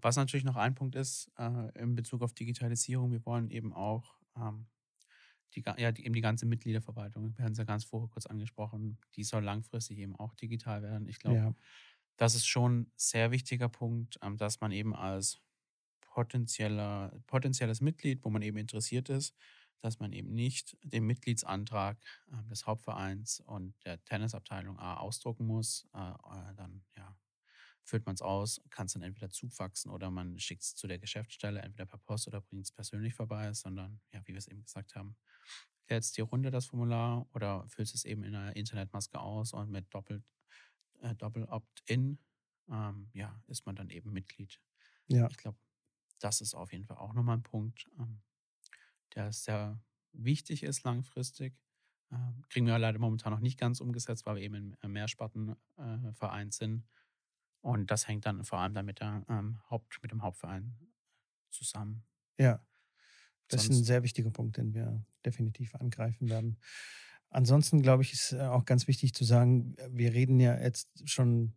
was natürlich noch ein Punkt ist äh, in Bezug auf Digitalisierung, wir wollen eben auch ähm, die, ja, die, eben die ganze Mitgliederverwaltung, wir haben es ja ganz vorher kurz angesprochen, die soll langfristig eben auch digital werden. Ich glaube, ja. das ist schon ein sehr wichtiger Punkt, ähm, dass man eben als potenzieller, potenzielles Mitglied, wo man eben interessiert ist, dass man eben nicht den Mitgliedsantrag äh, des Hauptvereins und der Tennisabteilung A ausdrucken muss, äh, äh dann ja füllt man es aus, kann es dann entweder zufaxen oder man schickt es zu der Geschäftsstelle, entweder per Post oder bringt es persönlich vorbei, sondern, ja, wie wir es eben gesagt haben, lädst dir runter das Formular oder füllst es eben in einer Internetmaske aus und mit doppelt, äh, Doppel Opt-in, ähm, ja, ist man dann eben Mitglied. Ja. Ich glaube, das ist auf jeden Fall auch nochmal ein Punkt, ähm, der sehr wichtig ist langfristig. Ähm, kriegen wir leider momentan noch nicht ganz umgesetzt, weil wir eben ein Mehrspartenverein äh, sind Und das hängt dann vor allem dann mit, der, ähm, Haupt, mit dem Hauptverein zusammen. Ja, das Sonst ist ein sehr wichtiger Punkt, den wir definitiv angreifen werden. Ansonsten, glaube ich, ist äh, auch ganz wichtig zu sagen, wir reden ja jetzt schon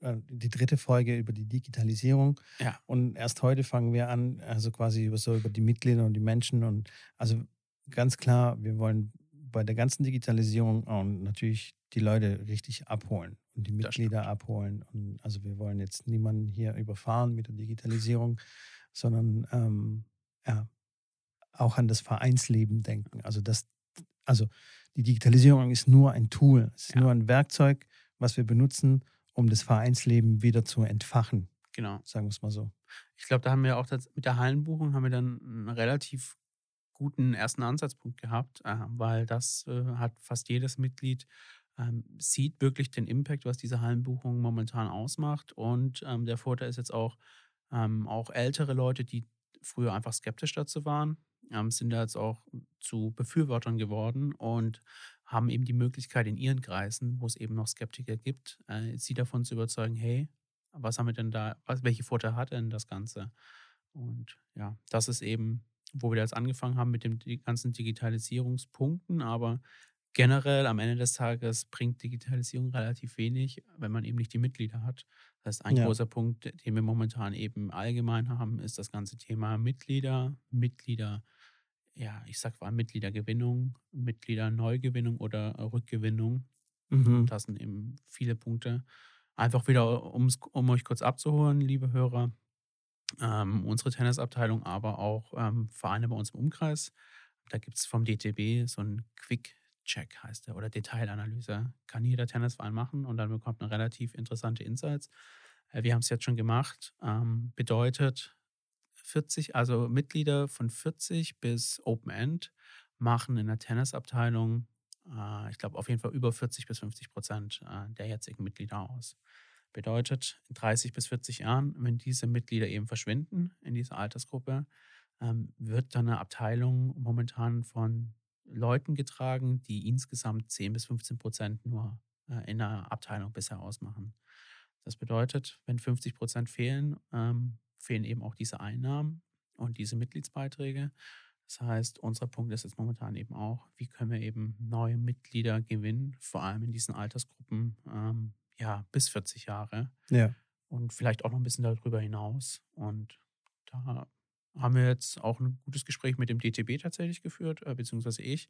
äh, die dritte Folge über die Digitalisierung. Ja. Und erst heute fangen wir an, also quasi über so über die Mitglieder und die Menschen. Und also ganz klar, wir wollen bei der ganzen Digitalisierung auch natürlich die Leute richtig abholen und die Mitglieder abholen. Und also wir wollen jetzt niemanden hier überfahren mit der Digitalisierung, sondern ähm, ja, auch an das Vereinsleben denken. Also das, also die Digitalisierung ist nur ein Tool, es ist ja. nur ein Werkzeug, was wir benutzen, um das Vereinsleben wieder zu entfachen. Genau. Sagen wir es mal so. Ich glaube, da haben wir auch das, mit der Hallenbuchung haben wir dann einen relativ guten ersten Ansatzpunkt gehabt, äh, weil das äh, hat fast jedes Mitglied ähm, sieht wirklich den Impact, was diese Hallenbuchung momentan ausmacht. Und ähm, der Vorteil ist jetzt auch, ähm, auch ältere Leute, die früher einfach skeptisch dazu waren, ähm, sind da jetzt auch zu Befürwortern geworden und haben eben die Möglichkeit in ihren Kreisen, wo es eben noch Skeptiker gibt, äh, sie davon zu überzeugen, hey, was haben wir denn da, welche Vorteile hat denn das Ganze? Und ja, das ist eben, wo wir jetzt angefangen haben mit den ganzen Digitalisierungspunkten, aber generell am Ende des Tages bringt Digitalisierung relativ wenig, wenn man eben nicht die Mitglieder hat. Das heißt, ein ja. großer Punkt, den wir momentan eben allgemein haben, ist das ganze Thema Mitglieder, Mitglieder ja, ich sag mal Mitgliedergewinnung, Mitgliederneugewinnung oder Rückgewinnung. Mhm. Das sind eben viele Punkte. Einfach wieder, um euch kurz abzuholen, liebe Hörer, ähm, unsere Tennisabteilung, aber auch ähm, Vereine bei uns im Umkreis. Da gibt es vom DTB so einen Quick-Check, heißt der, oder Detailanalyse. Kann jeder Tennisverein machen und dann bekommt man relativ interessante Insights. Äh, wir haben es jetzt schon gemacht. Ähm, bedeutet, 40, also Mitglieder von 40 bis Open End machen in der Tennisabteilung, äh, ich glaube auf jeden Fall über 40 bis 50 Prozent äh, der jetzigen Mitglieder aus. Bedeutet, in 30 bis 40 Jahren, wenn diese Mitglieder eben verschwinden in dieser Altersgruppe, ähm, wird dann eine Abteilung momentan von Leuten getragen, die insgesamt 10 bis 15 Prozent nur äh, in der Abteilung bisher ausmachen. Das bedeutet, wenn 50 Prozent fehlen, ähm, fehlen eben auch diese Einnahmen und diese Mitgliedsbeiträge. Das heißt, unser Punkt ist jetzt momentan eben auch, wie können wir eben neue Mitglieder gewinnen, vor allem in diesen Altersgruppen, ähm, ja, bis 40 Jahre. Ja. Und vielleicht auch noch ein bisschen darüber hinaus. Und da haben wir jetzt auch ein gutes Gespräch mit dem DTB tatsächlich geführt, äh, beziehungsweise ich,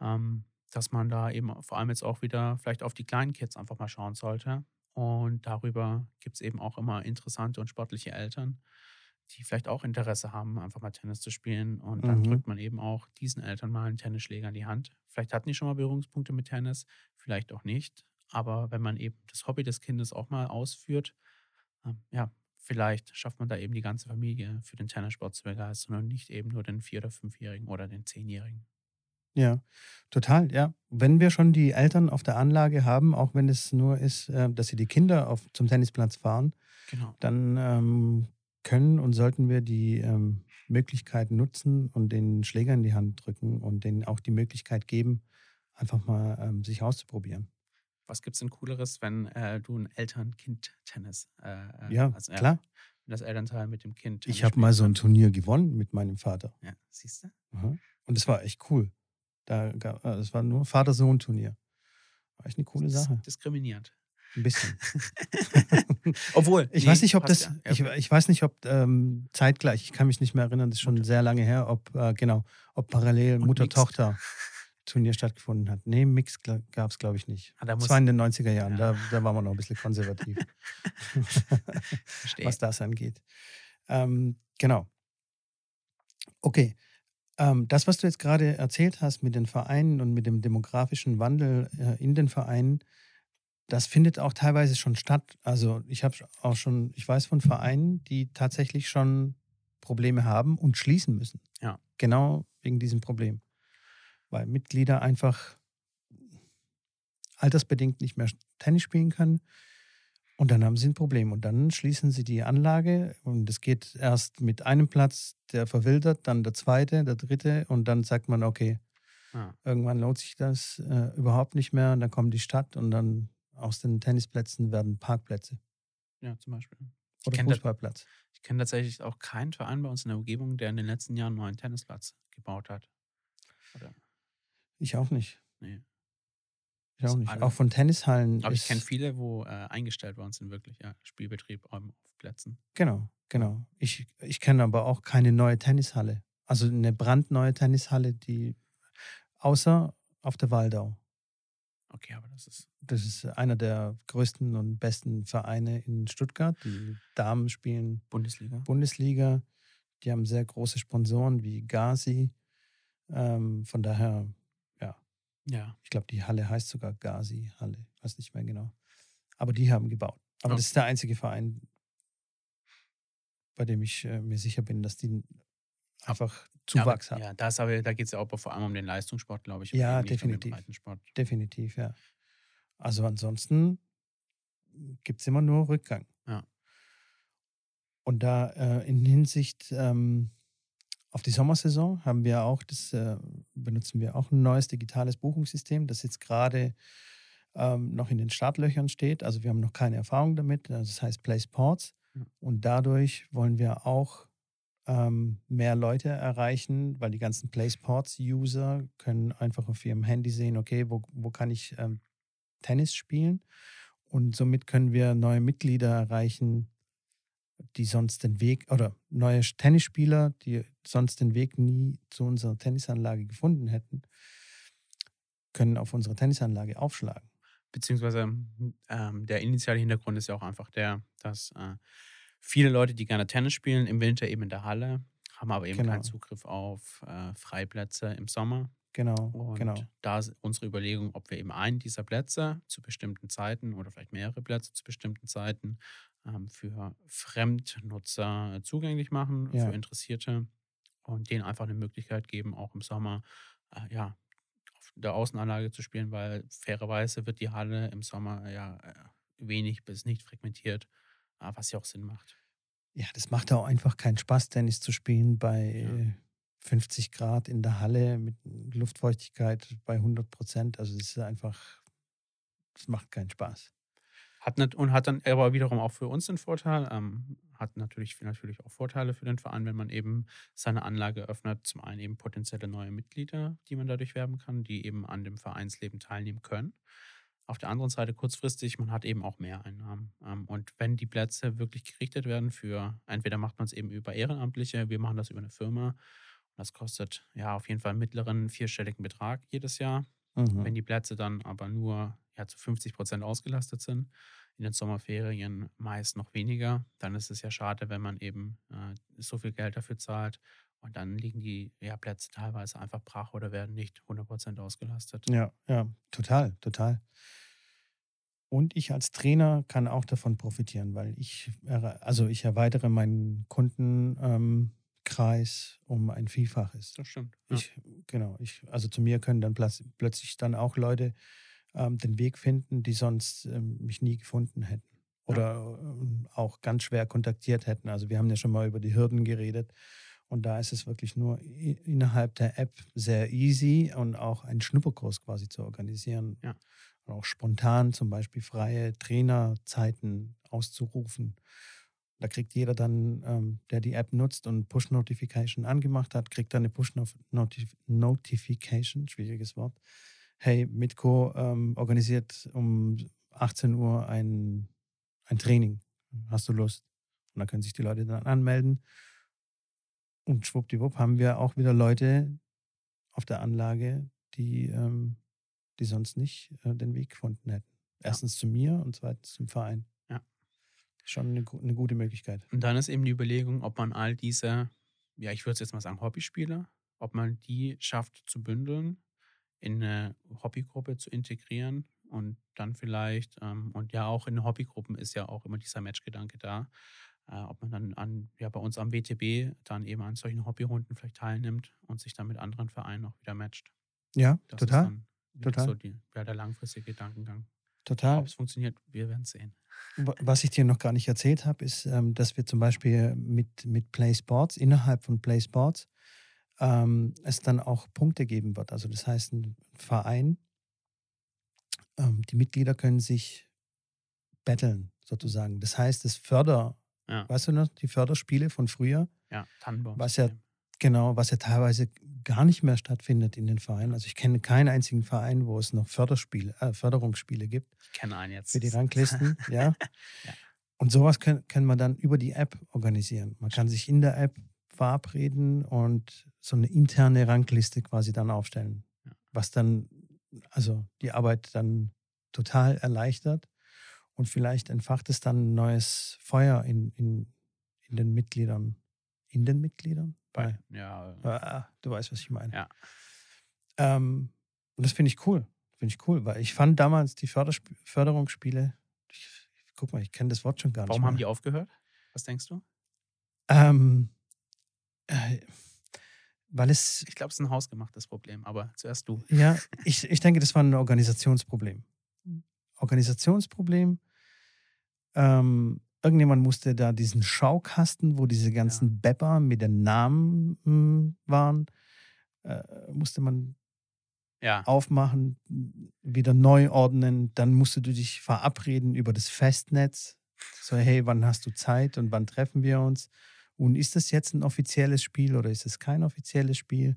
ähm, dass man da eben vor allem jetzt auch wieder vielleicht auf die kleinen Kids einfach mal schauen sollte. Und darüber gibt es eben auch immer interessante und sportliche Eltern, die vielleicht auch Interesse haben, einfach mal Tennis zu spielen. Und dann mhm. drückt man eben auch diesen Eltern mal einen Tennisschläger in die Hand. Vielleicht hatten die schon mal Berührungspunkte mit Tennis, vielleicht auch nicht. Aber wenn man eben das Hobby des Kindes auch mal ausführt, ähm, ja, vielleicht schafft man da eben die ganze Familie für den Tennissport zu begeistern und nicht eben nur den Vier- oder Fünfjährigen oder den Zehnjährigen. Ja, total, ja. Wenn wir schon die Eltern auf der Anlage haben, auch wenn es nur ist, äh, dass sie die Kinder auf, zum Tennisplatz fahren, genau. dann ähm, können und sollten wir die ähm, Möglichkeit nutzen und den Schläger in die Hand drücken und denen auch die Möglichkeit geben, einfach mal ähm, sich auszuprobieren. Was gibt es denn Cooleres, wenn äh, du ein Eltern-Kind-Tennis äh, äh Ja, also, klar. Das Elternteil mit dem Kind. Ich habe mal so ein Turnier gewonnen mit meinem Vater. Ja, siehst du? Und es war echt cool. Da gab, äh, es war nur Vater-Sohn-Turnier. War echt eine coole Sache. Diskriminierend. Ein bisschen. Obwohl. Ich nee, weiß nicht, ob das. Ja. Ich, ich, weiß nicht, ob ähm, zeitgleich, ich kann mich nicht mehr erinnern, das ist schon Mutter. sehr lange her, ob, äh, genau, ob parallel Mutter-Tochter-Turnier stattgefunden hat. Nee, Mix gab es, glaube ich, nicht. Ah, das war in den 90er Jahren, ja. da, da waren wir noch ein bisschen konservativ. was das angeht. Ähm, genau. Okay. Ähm, das, was du jetzt gerade erzählt hast mit den Vereinen und mit dem demografischen Wandel äh, in den Vereinen, das findet auch teilweise schon statt. Also ich habe auch schon, ich weiß von Vereinen, die tatsächlich schon Probleme haben und schließen müssen. Ja. Genau wegen diesem Problem. Weil Mitglieder einfach altersbedingt nicht mehr Tennis spielen können und dann haben sie ein Problem. Und dann schließen sie die Anlage und es geht erst mit einem Platz, der verwildert, dann der zweite, der dritte und dann sagt man, okay, ja. irgendwann lohnt sich das äh, überhaupt nicht mehr und dann kommt die Stadt und dann aus den Tennisplätzen werden Parkplätze. Ja, zum Beispiel. Oder da- Fußballplatz. Ich kenne tatsächlich auch keinen Verein bei uns in der Umgebung, der in den letzten Jahren einen neuen Tennisplatz gebaut hat. Oder, Ich auch nicht. nee. Ich auch nicht. alle- Auch von Tennishallen. Aber ich kenne viele, wo äh, eingestellt worden sind, wirklich, ja. Spielbetrieb auf Plätzen. Genau, genau. Ich, ich kenne aber auch keine neue Tennishalle. Also eine brandneue Tennishalle, die außer auf der Waldau. Okay, aber das ist. Das ist einer der größten und besten Vereine in Stuttgart. Die Damen spielen Bundesliga. Bundesliga. Die haben sehr große Sponsoren wie Gazi. Ähm, von daher, Ja. ich glaube, die Halle heißt sogar Gazi-Halle. Ich weiß nicht mehr genau. Aber die haben gebaut. Aber das Okay. ist der einzige Verein, bei dem ich äh, mir sicher bin, dass die einfach Zuwachs ja, haben. Ja, das aber, da geht es ja auch vor allem um den Leistungssport, glaube ich. Ja, definitiv. Definitiv, ja. Also ansonsten gibt es immer nur Rückgang. Ja. Und da äh, in Hinsicht ähm, auf die Sommersaison haben wir auch, das äh, benutzen wir auch ein neues digitales Buchungssystem, das jetzt gerade ähm, noch in den Startlöchern steht. Also wir haben noch keine Erfahrung damit. Also Das heißt Play Sports. Ja. Und dadurch wollen wir auch ähm, mehr Leute erreichen, weil die ganzen Play Sports User können einfach auf ihrem Handy sehen, okay, wo, wo kann ich ähm, Tennis spielen? Und somit können wir neue Mitglieder erreichen, die sonst den Weg, oder neue Tennisspieler, die sonst den Weg nie zu unserer Tennisanlage gefunden hätten, können auf unsere Tennisanlage aufschlagen. Beziehungsweise ähm, der initiale Hintergrund ist ja auch einfach der, dass äh, viele Leute, die gerne Tennis spielen, im Winter eben in der Halle, haben aber eben Genau. keinen Zugriff auf äh, Freiplätze im Sommer. Genau, Und genau. da ist unsere Überlegung, ob wir eben einen dieser Plätze zu bestimmten Zeiten oder vielleicht mehrere Plätze zu bestimmten Zeiten für Fremdnutzer zugänglich machen, Ja. für Interessierte und denen einfach eine Möglichkeit geben, auch im Sommer äh, ja, auf der Außenanlage zu spielen, weil fairerweise wird die Halle im Sommer ja äh, wenig bis nicht frequentiert, äh, was ja auch Sinn macht. Ja, das macht auch einfach keinen Spaß, Tennis zu spielen bei Ja. äh, 50 Grad in der Halle mit Luftfeuchtigkeit bei 100 Prozent. Also es ist einfach, es macht keinen Spaß. Hat nicht, und hat dann aber wiederum auch für uns den Vorteil, ähm, hat natürlich, natürlich auch Vorteile für den Verein, wenn man eben seine Anlage öffnet. Zum einen eben potenzielle neue Mitglieder, die man dadurch werben kann, die eben an dem Vereinsleben teilnehmen können. Auf der anderen Seite kurzfristig, man hat eben auch mehr Einnahmen. Ähm, und wenn die Plätze wirklich gerichtet werden für, entweder macht man es eben über Ehrenamtliche, wir machen das über eine Firma. Das kostet ja auf jeden Fall einen mittleren vierstelligen Betrag jedes Jahr. Mhm. Wenn die Plätze dann aber nur ja, zu 50 Prozent ausgelastet sind, in den Sommerferien meist noch weniger, dann ist es ja schade, wenn man eben äh, so viel Geld dafür zahlt und dann liegen die ja, Plätze teilweise einfach brach oder werden nicht 100 Prozent ausgelastet. Ja, ja, total, total. Und ich als Trainer kann auch davon profitieren, weil ich, also ich erweitere meinen Kundenkreis um ein Vielfaches. Das stimmt. Ja. Ich, genau, ich, also zu mir können dann plötz- plötzlich dann auch Leute ähm, den Weg finden, die sonst ähm, mich nie gefunden hätten. Oder ähm, auch ganz schwer kontaktiert hätten. Also wir haben ja schon mal über die Hürden geredet. Und da ist es wirklich nur innerhalb der App sehr easy und auch einen Schnupperkurs quasi zu organisieren. Ja. Und auch spontan zum Beispiel freie Trainerzeiten auszurufen. Da kriegt jeder dann, ähm, der die App nutzt und Push-Notification angemacht hat, kriegt dann eine Push-Notification, schwieriges Wort. Hey, Mitko ähm, organisiert um 18 Uhr ein, ein Training. Hast du Lust? Und da können sich die Leute dann anmelden. Und schwuppdiwupp haben wir auch wieder Leute auf der Anlage, die, ähm, die sonst nicht äh, den Weg gefunden hätten. Erstens zu mir und zweitens zum Verein. Ja. Schon eine, eine gute Möglichkeit. Und dann ist eben die Überlegung, ob man all diese, ja, ich würde es jetzt mal sagen, Hobbyspieler, ob man die schafft zu bündeln, in eine Hobbygruppe zu integrieren und dann vielleicht, ähm, und ja, auch in Hobbygruppen ist ja auch immer dieser Matchgedanke da, äh, ob man dann an, ja, bei uns am WTB dann eben an solchen Hobbyrunden vielleicht teilnimmt und sich dann mit anderen Vereinen auch wieder matcht. Ja, Das total. total. so die, ja, der langfristige Gedankengang. Total. Ob es funktioniert, wir werden es sehen. Wa- Was ich dir noch gar nicht erzählt habe, ist, ähm, dass wir zum Beispiel mit, mit Play Sports, innerhalb von Play Sports, ähm, es dann auch Punkte geben wird. Also das heißt, ein Verein, ähm, die Mitglieder können sich battlen, sozusagen. Das heißt, das Förder, Ja. weißt du noch, die Förderspiele von früher, Ja, Tannenbaum. was ja genau, was ja teilweise gar nicht mehr stattfindet in den Vereinen. Also ich kenne keinen einzigen Verein, wo es noch Förderspiele, äh, Förderungsspiele gibt Ich kenne einen jetzt. für die Ranglisten, ja. Ja. Und sowas können, kann man dann über die App organisieren. Man kann sich in der App verabreden und so eine interne Rangliste quasi dann aufstellen, was dann also die Arbeit dann total erleichtert und vielleicht entfacht es dann ein neues Feuer in, in, in den Mitgliedern. In den Mitgliedern? Bei, ja, Ah, du weißt, was ich meine. Ja. Ähm, und das finde ich cool. Finde ich cool, weil ich fand damals die Fördersp Förderungsspiele, ich, guck mal, ich kenne das Wort schon gar warum nicht. haben mehr. die aufgehört? Was denkst du? Ähm, äh, weil es, Ich glaube, es ist ein hausgemachtes Problem, aber zuerst du. ja, ich, ich denke, das war ein Organisationsproblem. Organisationsproblem. Ähm, irgendjemand musste da diesen Schaukasten, wo diese ganzen Bepper mit den Namen mh, waren, äh, musste man Ja, aufmachen, wieder neu ordnen. Dann musst du dich verabreden über das Festnetz. So, hey, wann hast du Zeit und wann treffen wir uns? Und ist das jetzt ein offizielles Spiel oder ist es kein offizielles Spiel?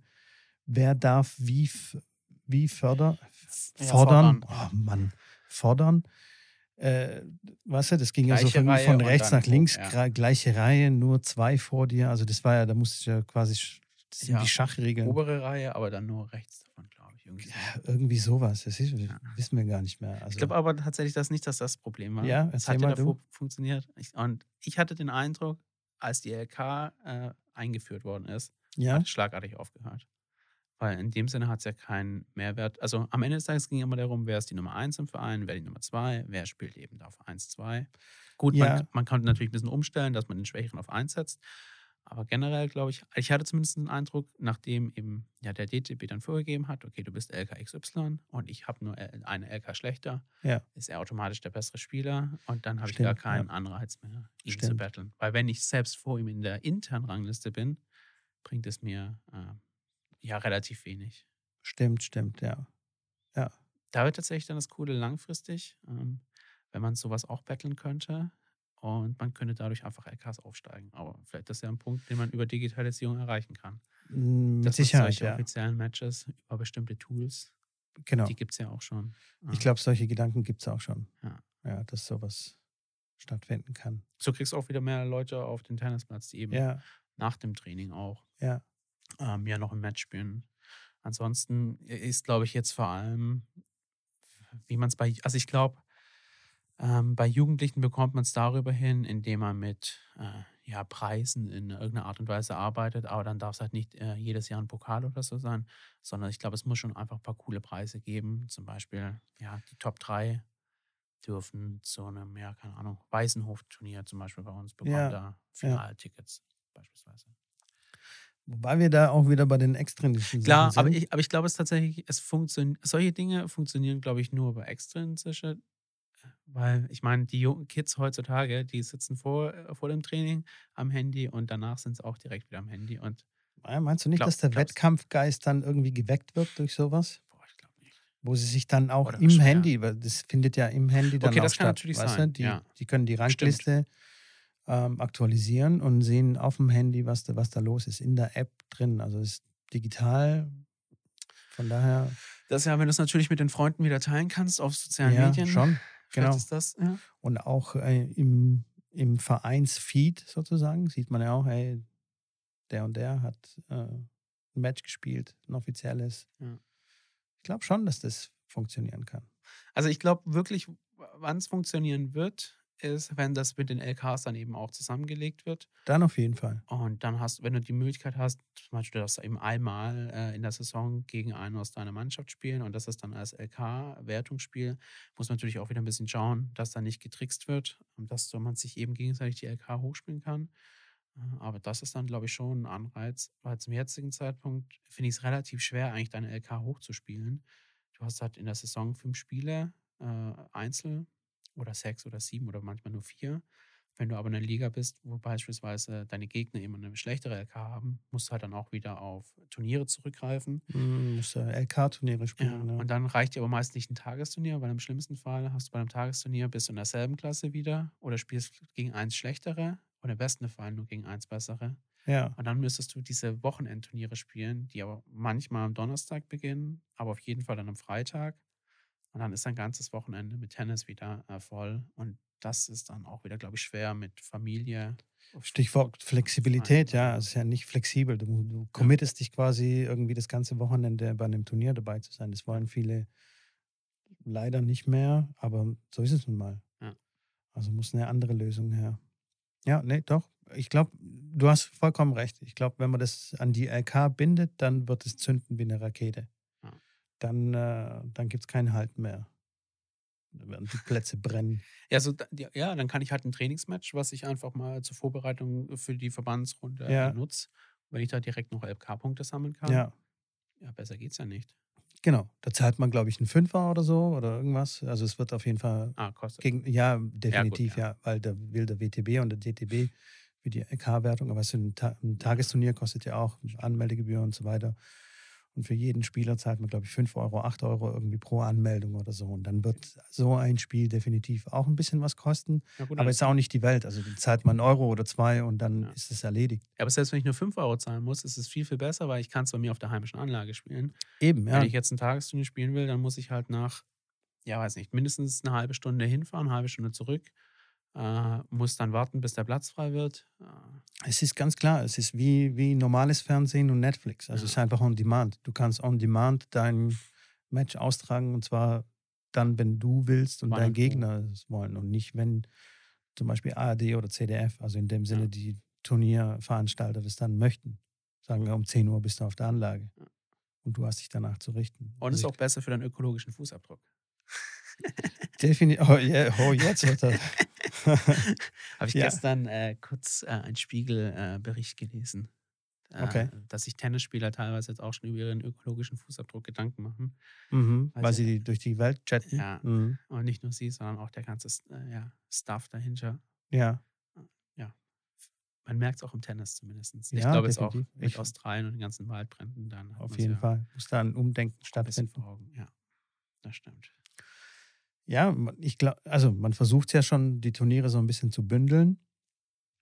Wer darf wie, wie förder, Ja, fordern? fordern. Oh Mann, fordern. Äh, weißt du, das ging ja so Gleiche von, Reihe von rechts nach links, ja. gleiche Reihe, nur zwei vor dir. Also das war ja, da musste ich ja quasi, Ja. die Schachregeln. obere Reihe, aber dann nur rechts davon, glaube ich. Irgendwie. Ja, irgendwie sowas. Das ist, wissen wir gar nicht mehr. Also, Ich glaube aber tatsächlich, dass nicht, dass das Problem war. Ja, es hat ja du. davor funktioniert. Ich, und ich hatte den Eindruck, als die LK äh, eingeführt worden ist, ja, hat es schlagartig aufgehört. Weil in dem Sinne hat es ja keinen Mehrwert. Also am Ende des Tages ging immer darum, wer ist die Nummer 1 im Verein, wer die Nummer 2, wer spielt eben da auf 1, 2. Gut, Ja. man, man kann natürlich ein bisschen umstellen, dass man den Schwächeren auf 1 setzt. Aber generell glaube ich, ich hatte zumindest den Eindruck, nachdem eben ja, der DTB dann vorgegeben hat, okay, du bist LKXY und ich habe nur eine LK schlechter, Ja. ist er automatisch der bessere Spieler und dann habe ich gar keinen ja. Anreiz mehr, ihn zu Stimmt. battlen. Weil wenn ich selbst vor ihm in der internen Rangliste bin, bringt es mir äh, ja relativ wenig. stimmt, stimmt, ja. Da wird tatsächlich dann das Coole langfristig, ähm, wenn man sowas auch battlen könnte und man könnte dadurch einfach LKs aufsteigen. Aber vielleicht ist ja ein Punkt, den man über Digitalisierung erreichen kann. Mm, Mit Dass Sicherheit, solche ja. offiziellen Matches über bestimmte Tools, Genau. die gibt es ja auch schon. Ich äh, glaube, solche Gedanken gibt es auch schon. Ja. ja, dass sowas stattfinden kann. so kriegst du auch wieder mehr Leute auf den Tennisplatz, die eben Ja, nach dem Training auch ja. ähm, ja noch ein Match spielen. Ansonsten ist, glaube ich, jetzt vor allem, wie man es bei, also ich glaube, ähm, bei Jugendlichen bekommt man es darüber hin, indem man mit äh, ja, Preisen in irgendeiner Art und Weise arbeitet, aber dann darf es halt nicht äh, jedes Jahr ein Pokal oder so sein, sondern ich glaube, es muss schon einfach ein paar coole Preise geben. Zum Beispiel, ja, die Top 3 dürfen zu einem, ja, keine Ahnung, Weißenhof-Turnier zum Beispiel bei uns bekommen Ja, da Finaltickets beispielsweise. Wobei wir da auch wieder bei den extrinsischen Klar, Sachen aber sind. ich, aber ich glaube, es tatsächlich, es funktioniert, solche Dinge funktionieren, glaube ich, nur bei extrinsische, weil ich meine, die jungen Kids heutzutage, die sitzen vor, äh, vor dem Training am Handy und danach sind sie auch direkt wieder am Handy und Ja, Meinst du nicht, glaub- dass der glaub's- Wettkampfgeist dann irgendwie geweckt wird durch sowas? boah, ich glaube nicht. Wo sie sich dann auch Oder im schwer. Handy, weil das findet ja im Handy dann Okay, auch das kann statt. natürlich weißt sein? Die, ja. die können die Rangliste ähm, aktualisieren und sehen auf dem Handy, was da, was da los ist, in der App drin. Also es ist digital. Von daher, Das ist ja, wenn du es natürlich mit den Freunden wieder teilen kannst auf sozialen ja, Medien. schon. Genau. Ist das, ja. Und auch äh, im, im Vereinsfeed sozusagen sieht man ja auch, hey, der und der hat äh, ein Match gespielt, ein offizielles. Ja. Ich glaube schon, dass das funktionieren kann. Also ich glaube wirklich, wann es funktionieren wird, ist, wenn das mit den LKs dann eben auch zusammengelegt wird. Dann auf jeden Fall. Und dann hast, wenn du die Möglichkeit hast, zum Beispiel, dass eben einmal äh, in der Saison gegen einen aus deiner Mannschaft spielen und das ist dann als LK-Wertungsspiel, muss man natürlich auch wieder ein bisschen schauen, dass da nicht getrickst wird und dass so man sich eben gegenseitig die LK hochspielen kann. Äh, Aber das ist dann, glaube ich, schon ein Anreiz, weil zum jetzigen Zeitpunkt finde ich es relativ schwer, eigentlich deine LK hochzuspielen. Du hast halt in der Saison fünf Spiele, äh, Einzel oder sechs oder sieben oder manchmal nur vier. Wenn du aber in einer Liga bist, wo beispielsweise deine Gegner immer eine schlechtere LK haben, musst du halt dann auch wieder auf Turniere zurückgreifen. Mm, musst du LK-Turniere spielen. Ja, Ja. Und dann reicht dir aber meist nicht ein Tagesturnier, weil im schlimmsten Fall hast du bei einem Tagesturnier bist du in derselben Klasse wieder oder spielst gegen eins schlechtere oder im besten Fall nur gegen eins bessere. ja. Und dann müsstest du diese Wochenendturniere spielen, die aber manchmal am Donnerstag beginnen, aber auf jeden Fall dann am Freitag. Und dann ist dein ganzes Wochenende mit Tennis wieder äh, voll. Und das ist dann auch wieder, glaube ich, schwer mit Familie. Stichwort Flexibilität, ja. Ja. Es ist ja nicht flexibel. Du, du committest dich quasi irgendwie das ganze Wochenende bei einem Turnier dabei zu sein. Das wollen viele leider nicht mehr, aber so ist es nun mal. Ja. Also muss eine andere Lösung her. Ja, nee, doch. Ich glaube, du hast vollkommen recht. Ich glaube, wenn man das an die LK bindet, dann wird es zünden wie eine Rakete. Ja. Dann, äh, dann gibt es keinen Halt mehr. Dann werden die Plätze brennen. Ja, so, ja, ja, dann kann ich halt ein Trainingsmatch, was ich einfach mal zur Vorbereitung für die Verbandsrunde Ja. nutze. Wenn ich da direkt noch LK-Punkte sammeln kann. Ja, ja, besser geht's ja nicht. genau. Da zahlt man, glaube ich, einen Fünfer oder so oder irgendwas. Also es wird auf jeden Fall Ah, kostet. Gegen, ja, definitiv, ja, ja. weil da will der WTB und der DTB für die LK-Wertung, aber so ein, Ta ein Tagesturnier kostet ja auch Anmeldegebühr und so weiter. Und für jeden Spieler zahlt man, glaube ich, 5 Euro, 8 Euro irgendwie pro Anmeldung oder so. Und dann wird so ein Spiel definitiv auch ein bisschen was kosten. Ja, gut, Aber dann- ist auch nicht die Welt. Also dann zahlt man einen Euro oder zwei und dann Ja. ist es erledigt. Ja, aber selbst wenn ich nur 5 Euro zahlen muss, ist es viel, viel besser, weil ich kann es bei mir auf der heimischen Anlage spielen. Eben, ja. Wenn ich jetzt ein Tagesturnier spielen will, dann muss ich halt nach, ja, weiß nicht, mindestens eine halbe Stunde hinfahren, eine halbe Stunde zurück. Äh, muss dann warten, bis der Platz frei wird. Äh, Es ist ganz klar, es ist wie, wie normales Fernsehen und Netflix. Also Ja. es ist einfach on demand. Du kannst on demand dein Match austragen und zwar dann, wenn du willst und dein. Gegner es wollen und nicht, wenn zum Beispiel ARD oder CDF, also in dem Sinne Ja. die Turnierveranstalter das dann möchten. Sagen wir, um 10 Uhr bist du auf der Anlage Ja. und du hast dich danach zu richten. und ist auch besser für deinen ökologischen Fußabdruck. definitiv. Oh, yeah, oh, jetzt wird er. Habe ich Ja. gestern äh, kurz äh, einen Spiegelbericht äh, gelesen. Äh, Okay. Dass sich Tennisspieler teilweise jetzt auch schon über ihren ökologischen Fußabdruck Gedanken machen. mhm, weil Also- sie durch die Welt chatten. Ja. Mhm. Und nicht nur sie, sondern auch der ganze äh, ja, Stuff dahinter. ja. Man merkt es auch im Tennis zumindest. Ich Ja, glaube, es auch mit Ich- Australien und den ganzen Waldbränden dann. Auf jeden ja Fall muss da ein Umdenken stattfinden. Ja, das stimmt. Ja, ich glaube, also man versucht ja schon, die Turniere so ein bisschen zu bündeln,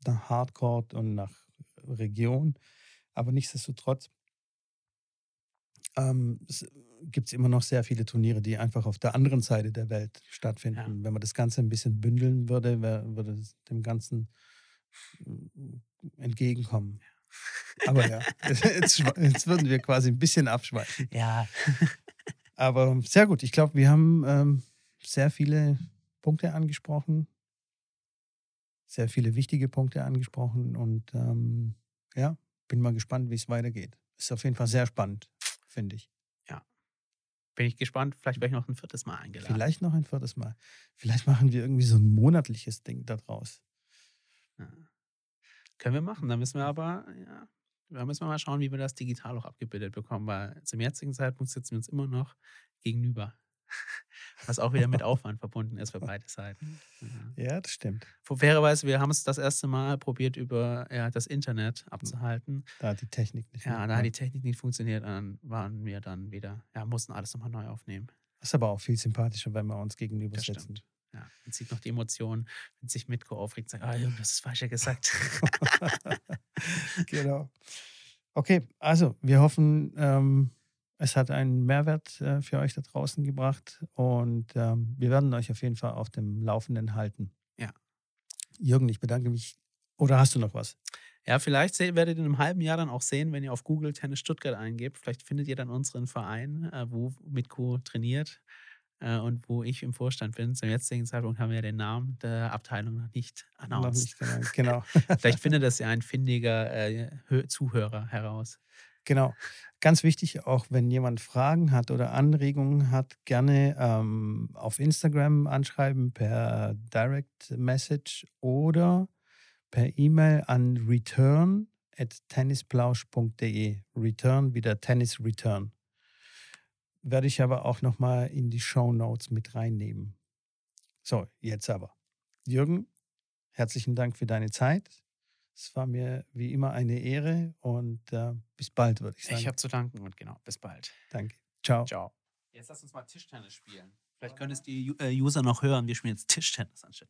nach Hardcore und nach Region, aber nichtsdestotrotz ähm, gibt es immer noch sehr viele Turniere, die einfach auf der anderen Seite der Welt stattfinden. Ja. Wenn man das Ganze ein bisschen bündeln würde, wär, würde es dem Ganzen mm, entgegenkommen. Aber ja, jetzt, jetzt würden wir quasi ein bisschen abschweifen. Ja, Aber sehr gut. Ich glaube, wir haben ähm, sehr viele Punkte angesprochen. Sehr viele wichtige Punkte angesprochen. Und ähm, ja, bin mal gespannt, wie es weitergeht. Ist auf jeden Fall sehr spannend, finde ich. bin ich gespannt. Vielleicht werde ich noch ein viertes Mal eingeladen. Vielleicht noch ein viertes Mal. Vielleicht machen wir irgendwie so ein monatliches Ding daraus. Ja. Können wir machen. Da müssen wir aber, ja, da müssen wir mal schauen, wie wir das digital auch abgebildet bekommen, weil zum jetzigen Zeitpunkt sitzen wir uns immer noch gegenüber. Was auch wieder mit Aufwand verbunden ist für beide Seiten. Ja. Ja, das stimmt. Fairerweise, wir haben es das erste Mal probiert, über ja, das Internet abzuhalten. Da hat die Technik nicht Ja, da hat die Technik nicht funktioniert und dann waren wir dann wieder, ja, mussten alles nochmal neu aufnehmen. ist aber auch viel sympathischer, wenn wir uns gegenüber Das sitzen. stimmt. Ja, man sieht noch die Emotionen, wenn sich Mitko aufregt, sagt, ah, Junge, das ist falsch gesagt. genau. Okay, also wir hoffen, ähm, es hat einen Mehrwert äh, für euch da draußen gebracht und ähm, wir werden euch auf jeden Fall auf dem Laufenden halten. Ja. Jürgen, ich bedanke mich. Oder hast du noch was? Ja, vielleicht werdet ihr in einem halben Jahr dann auch sehen, wenn ihr auf Google Tennis Stuttgart eingebt. Vielleicht findet ihr dann unseren Verein, äh, wo Mitko trainiert äh, und wo ich im Vorstand bin. Zum jetzigen Zeitpunkt haben wir ja den Namen der Abteilung noch nicht Noch announced. nicht genau. Vielleicht findet das ja ein findiger Hö- Zuhörer heraus. Genau. Ganz wichtig, auch wenn jemand Fragen hat oder Anregungen hat, gerne ähm, auf Instagram anschreiben per Direct Message oder per E-Mail an return at tennisplausch.de. Return wieder Tennis Return. Werde ich aber auch nochmal in die Show Notes mit reinnehmen. So, jetzt aber. Jürgen, herzlichen Dank für deine Zeit. Es war mir wie immer eine Ehre und äh, bis bald, würde ich sagen. Ich habe zu danken und genau, bis bald. Danke. Ciao. Ciao. Jetzt lass uns mal Tischtennis spielen. Vielleicht können es die äh, User noch hören. Wir spielen jetzt Tischtennis anstatt.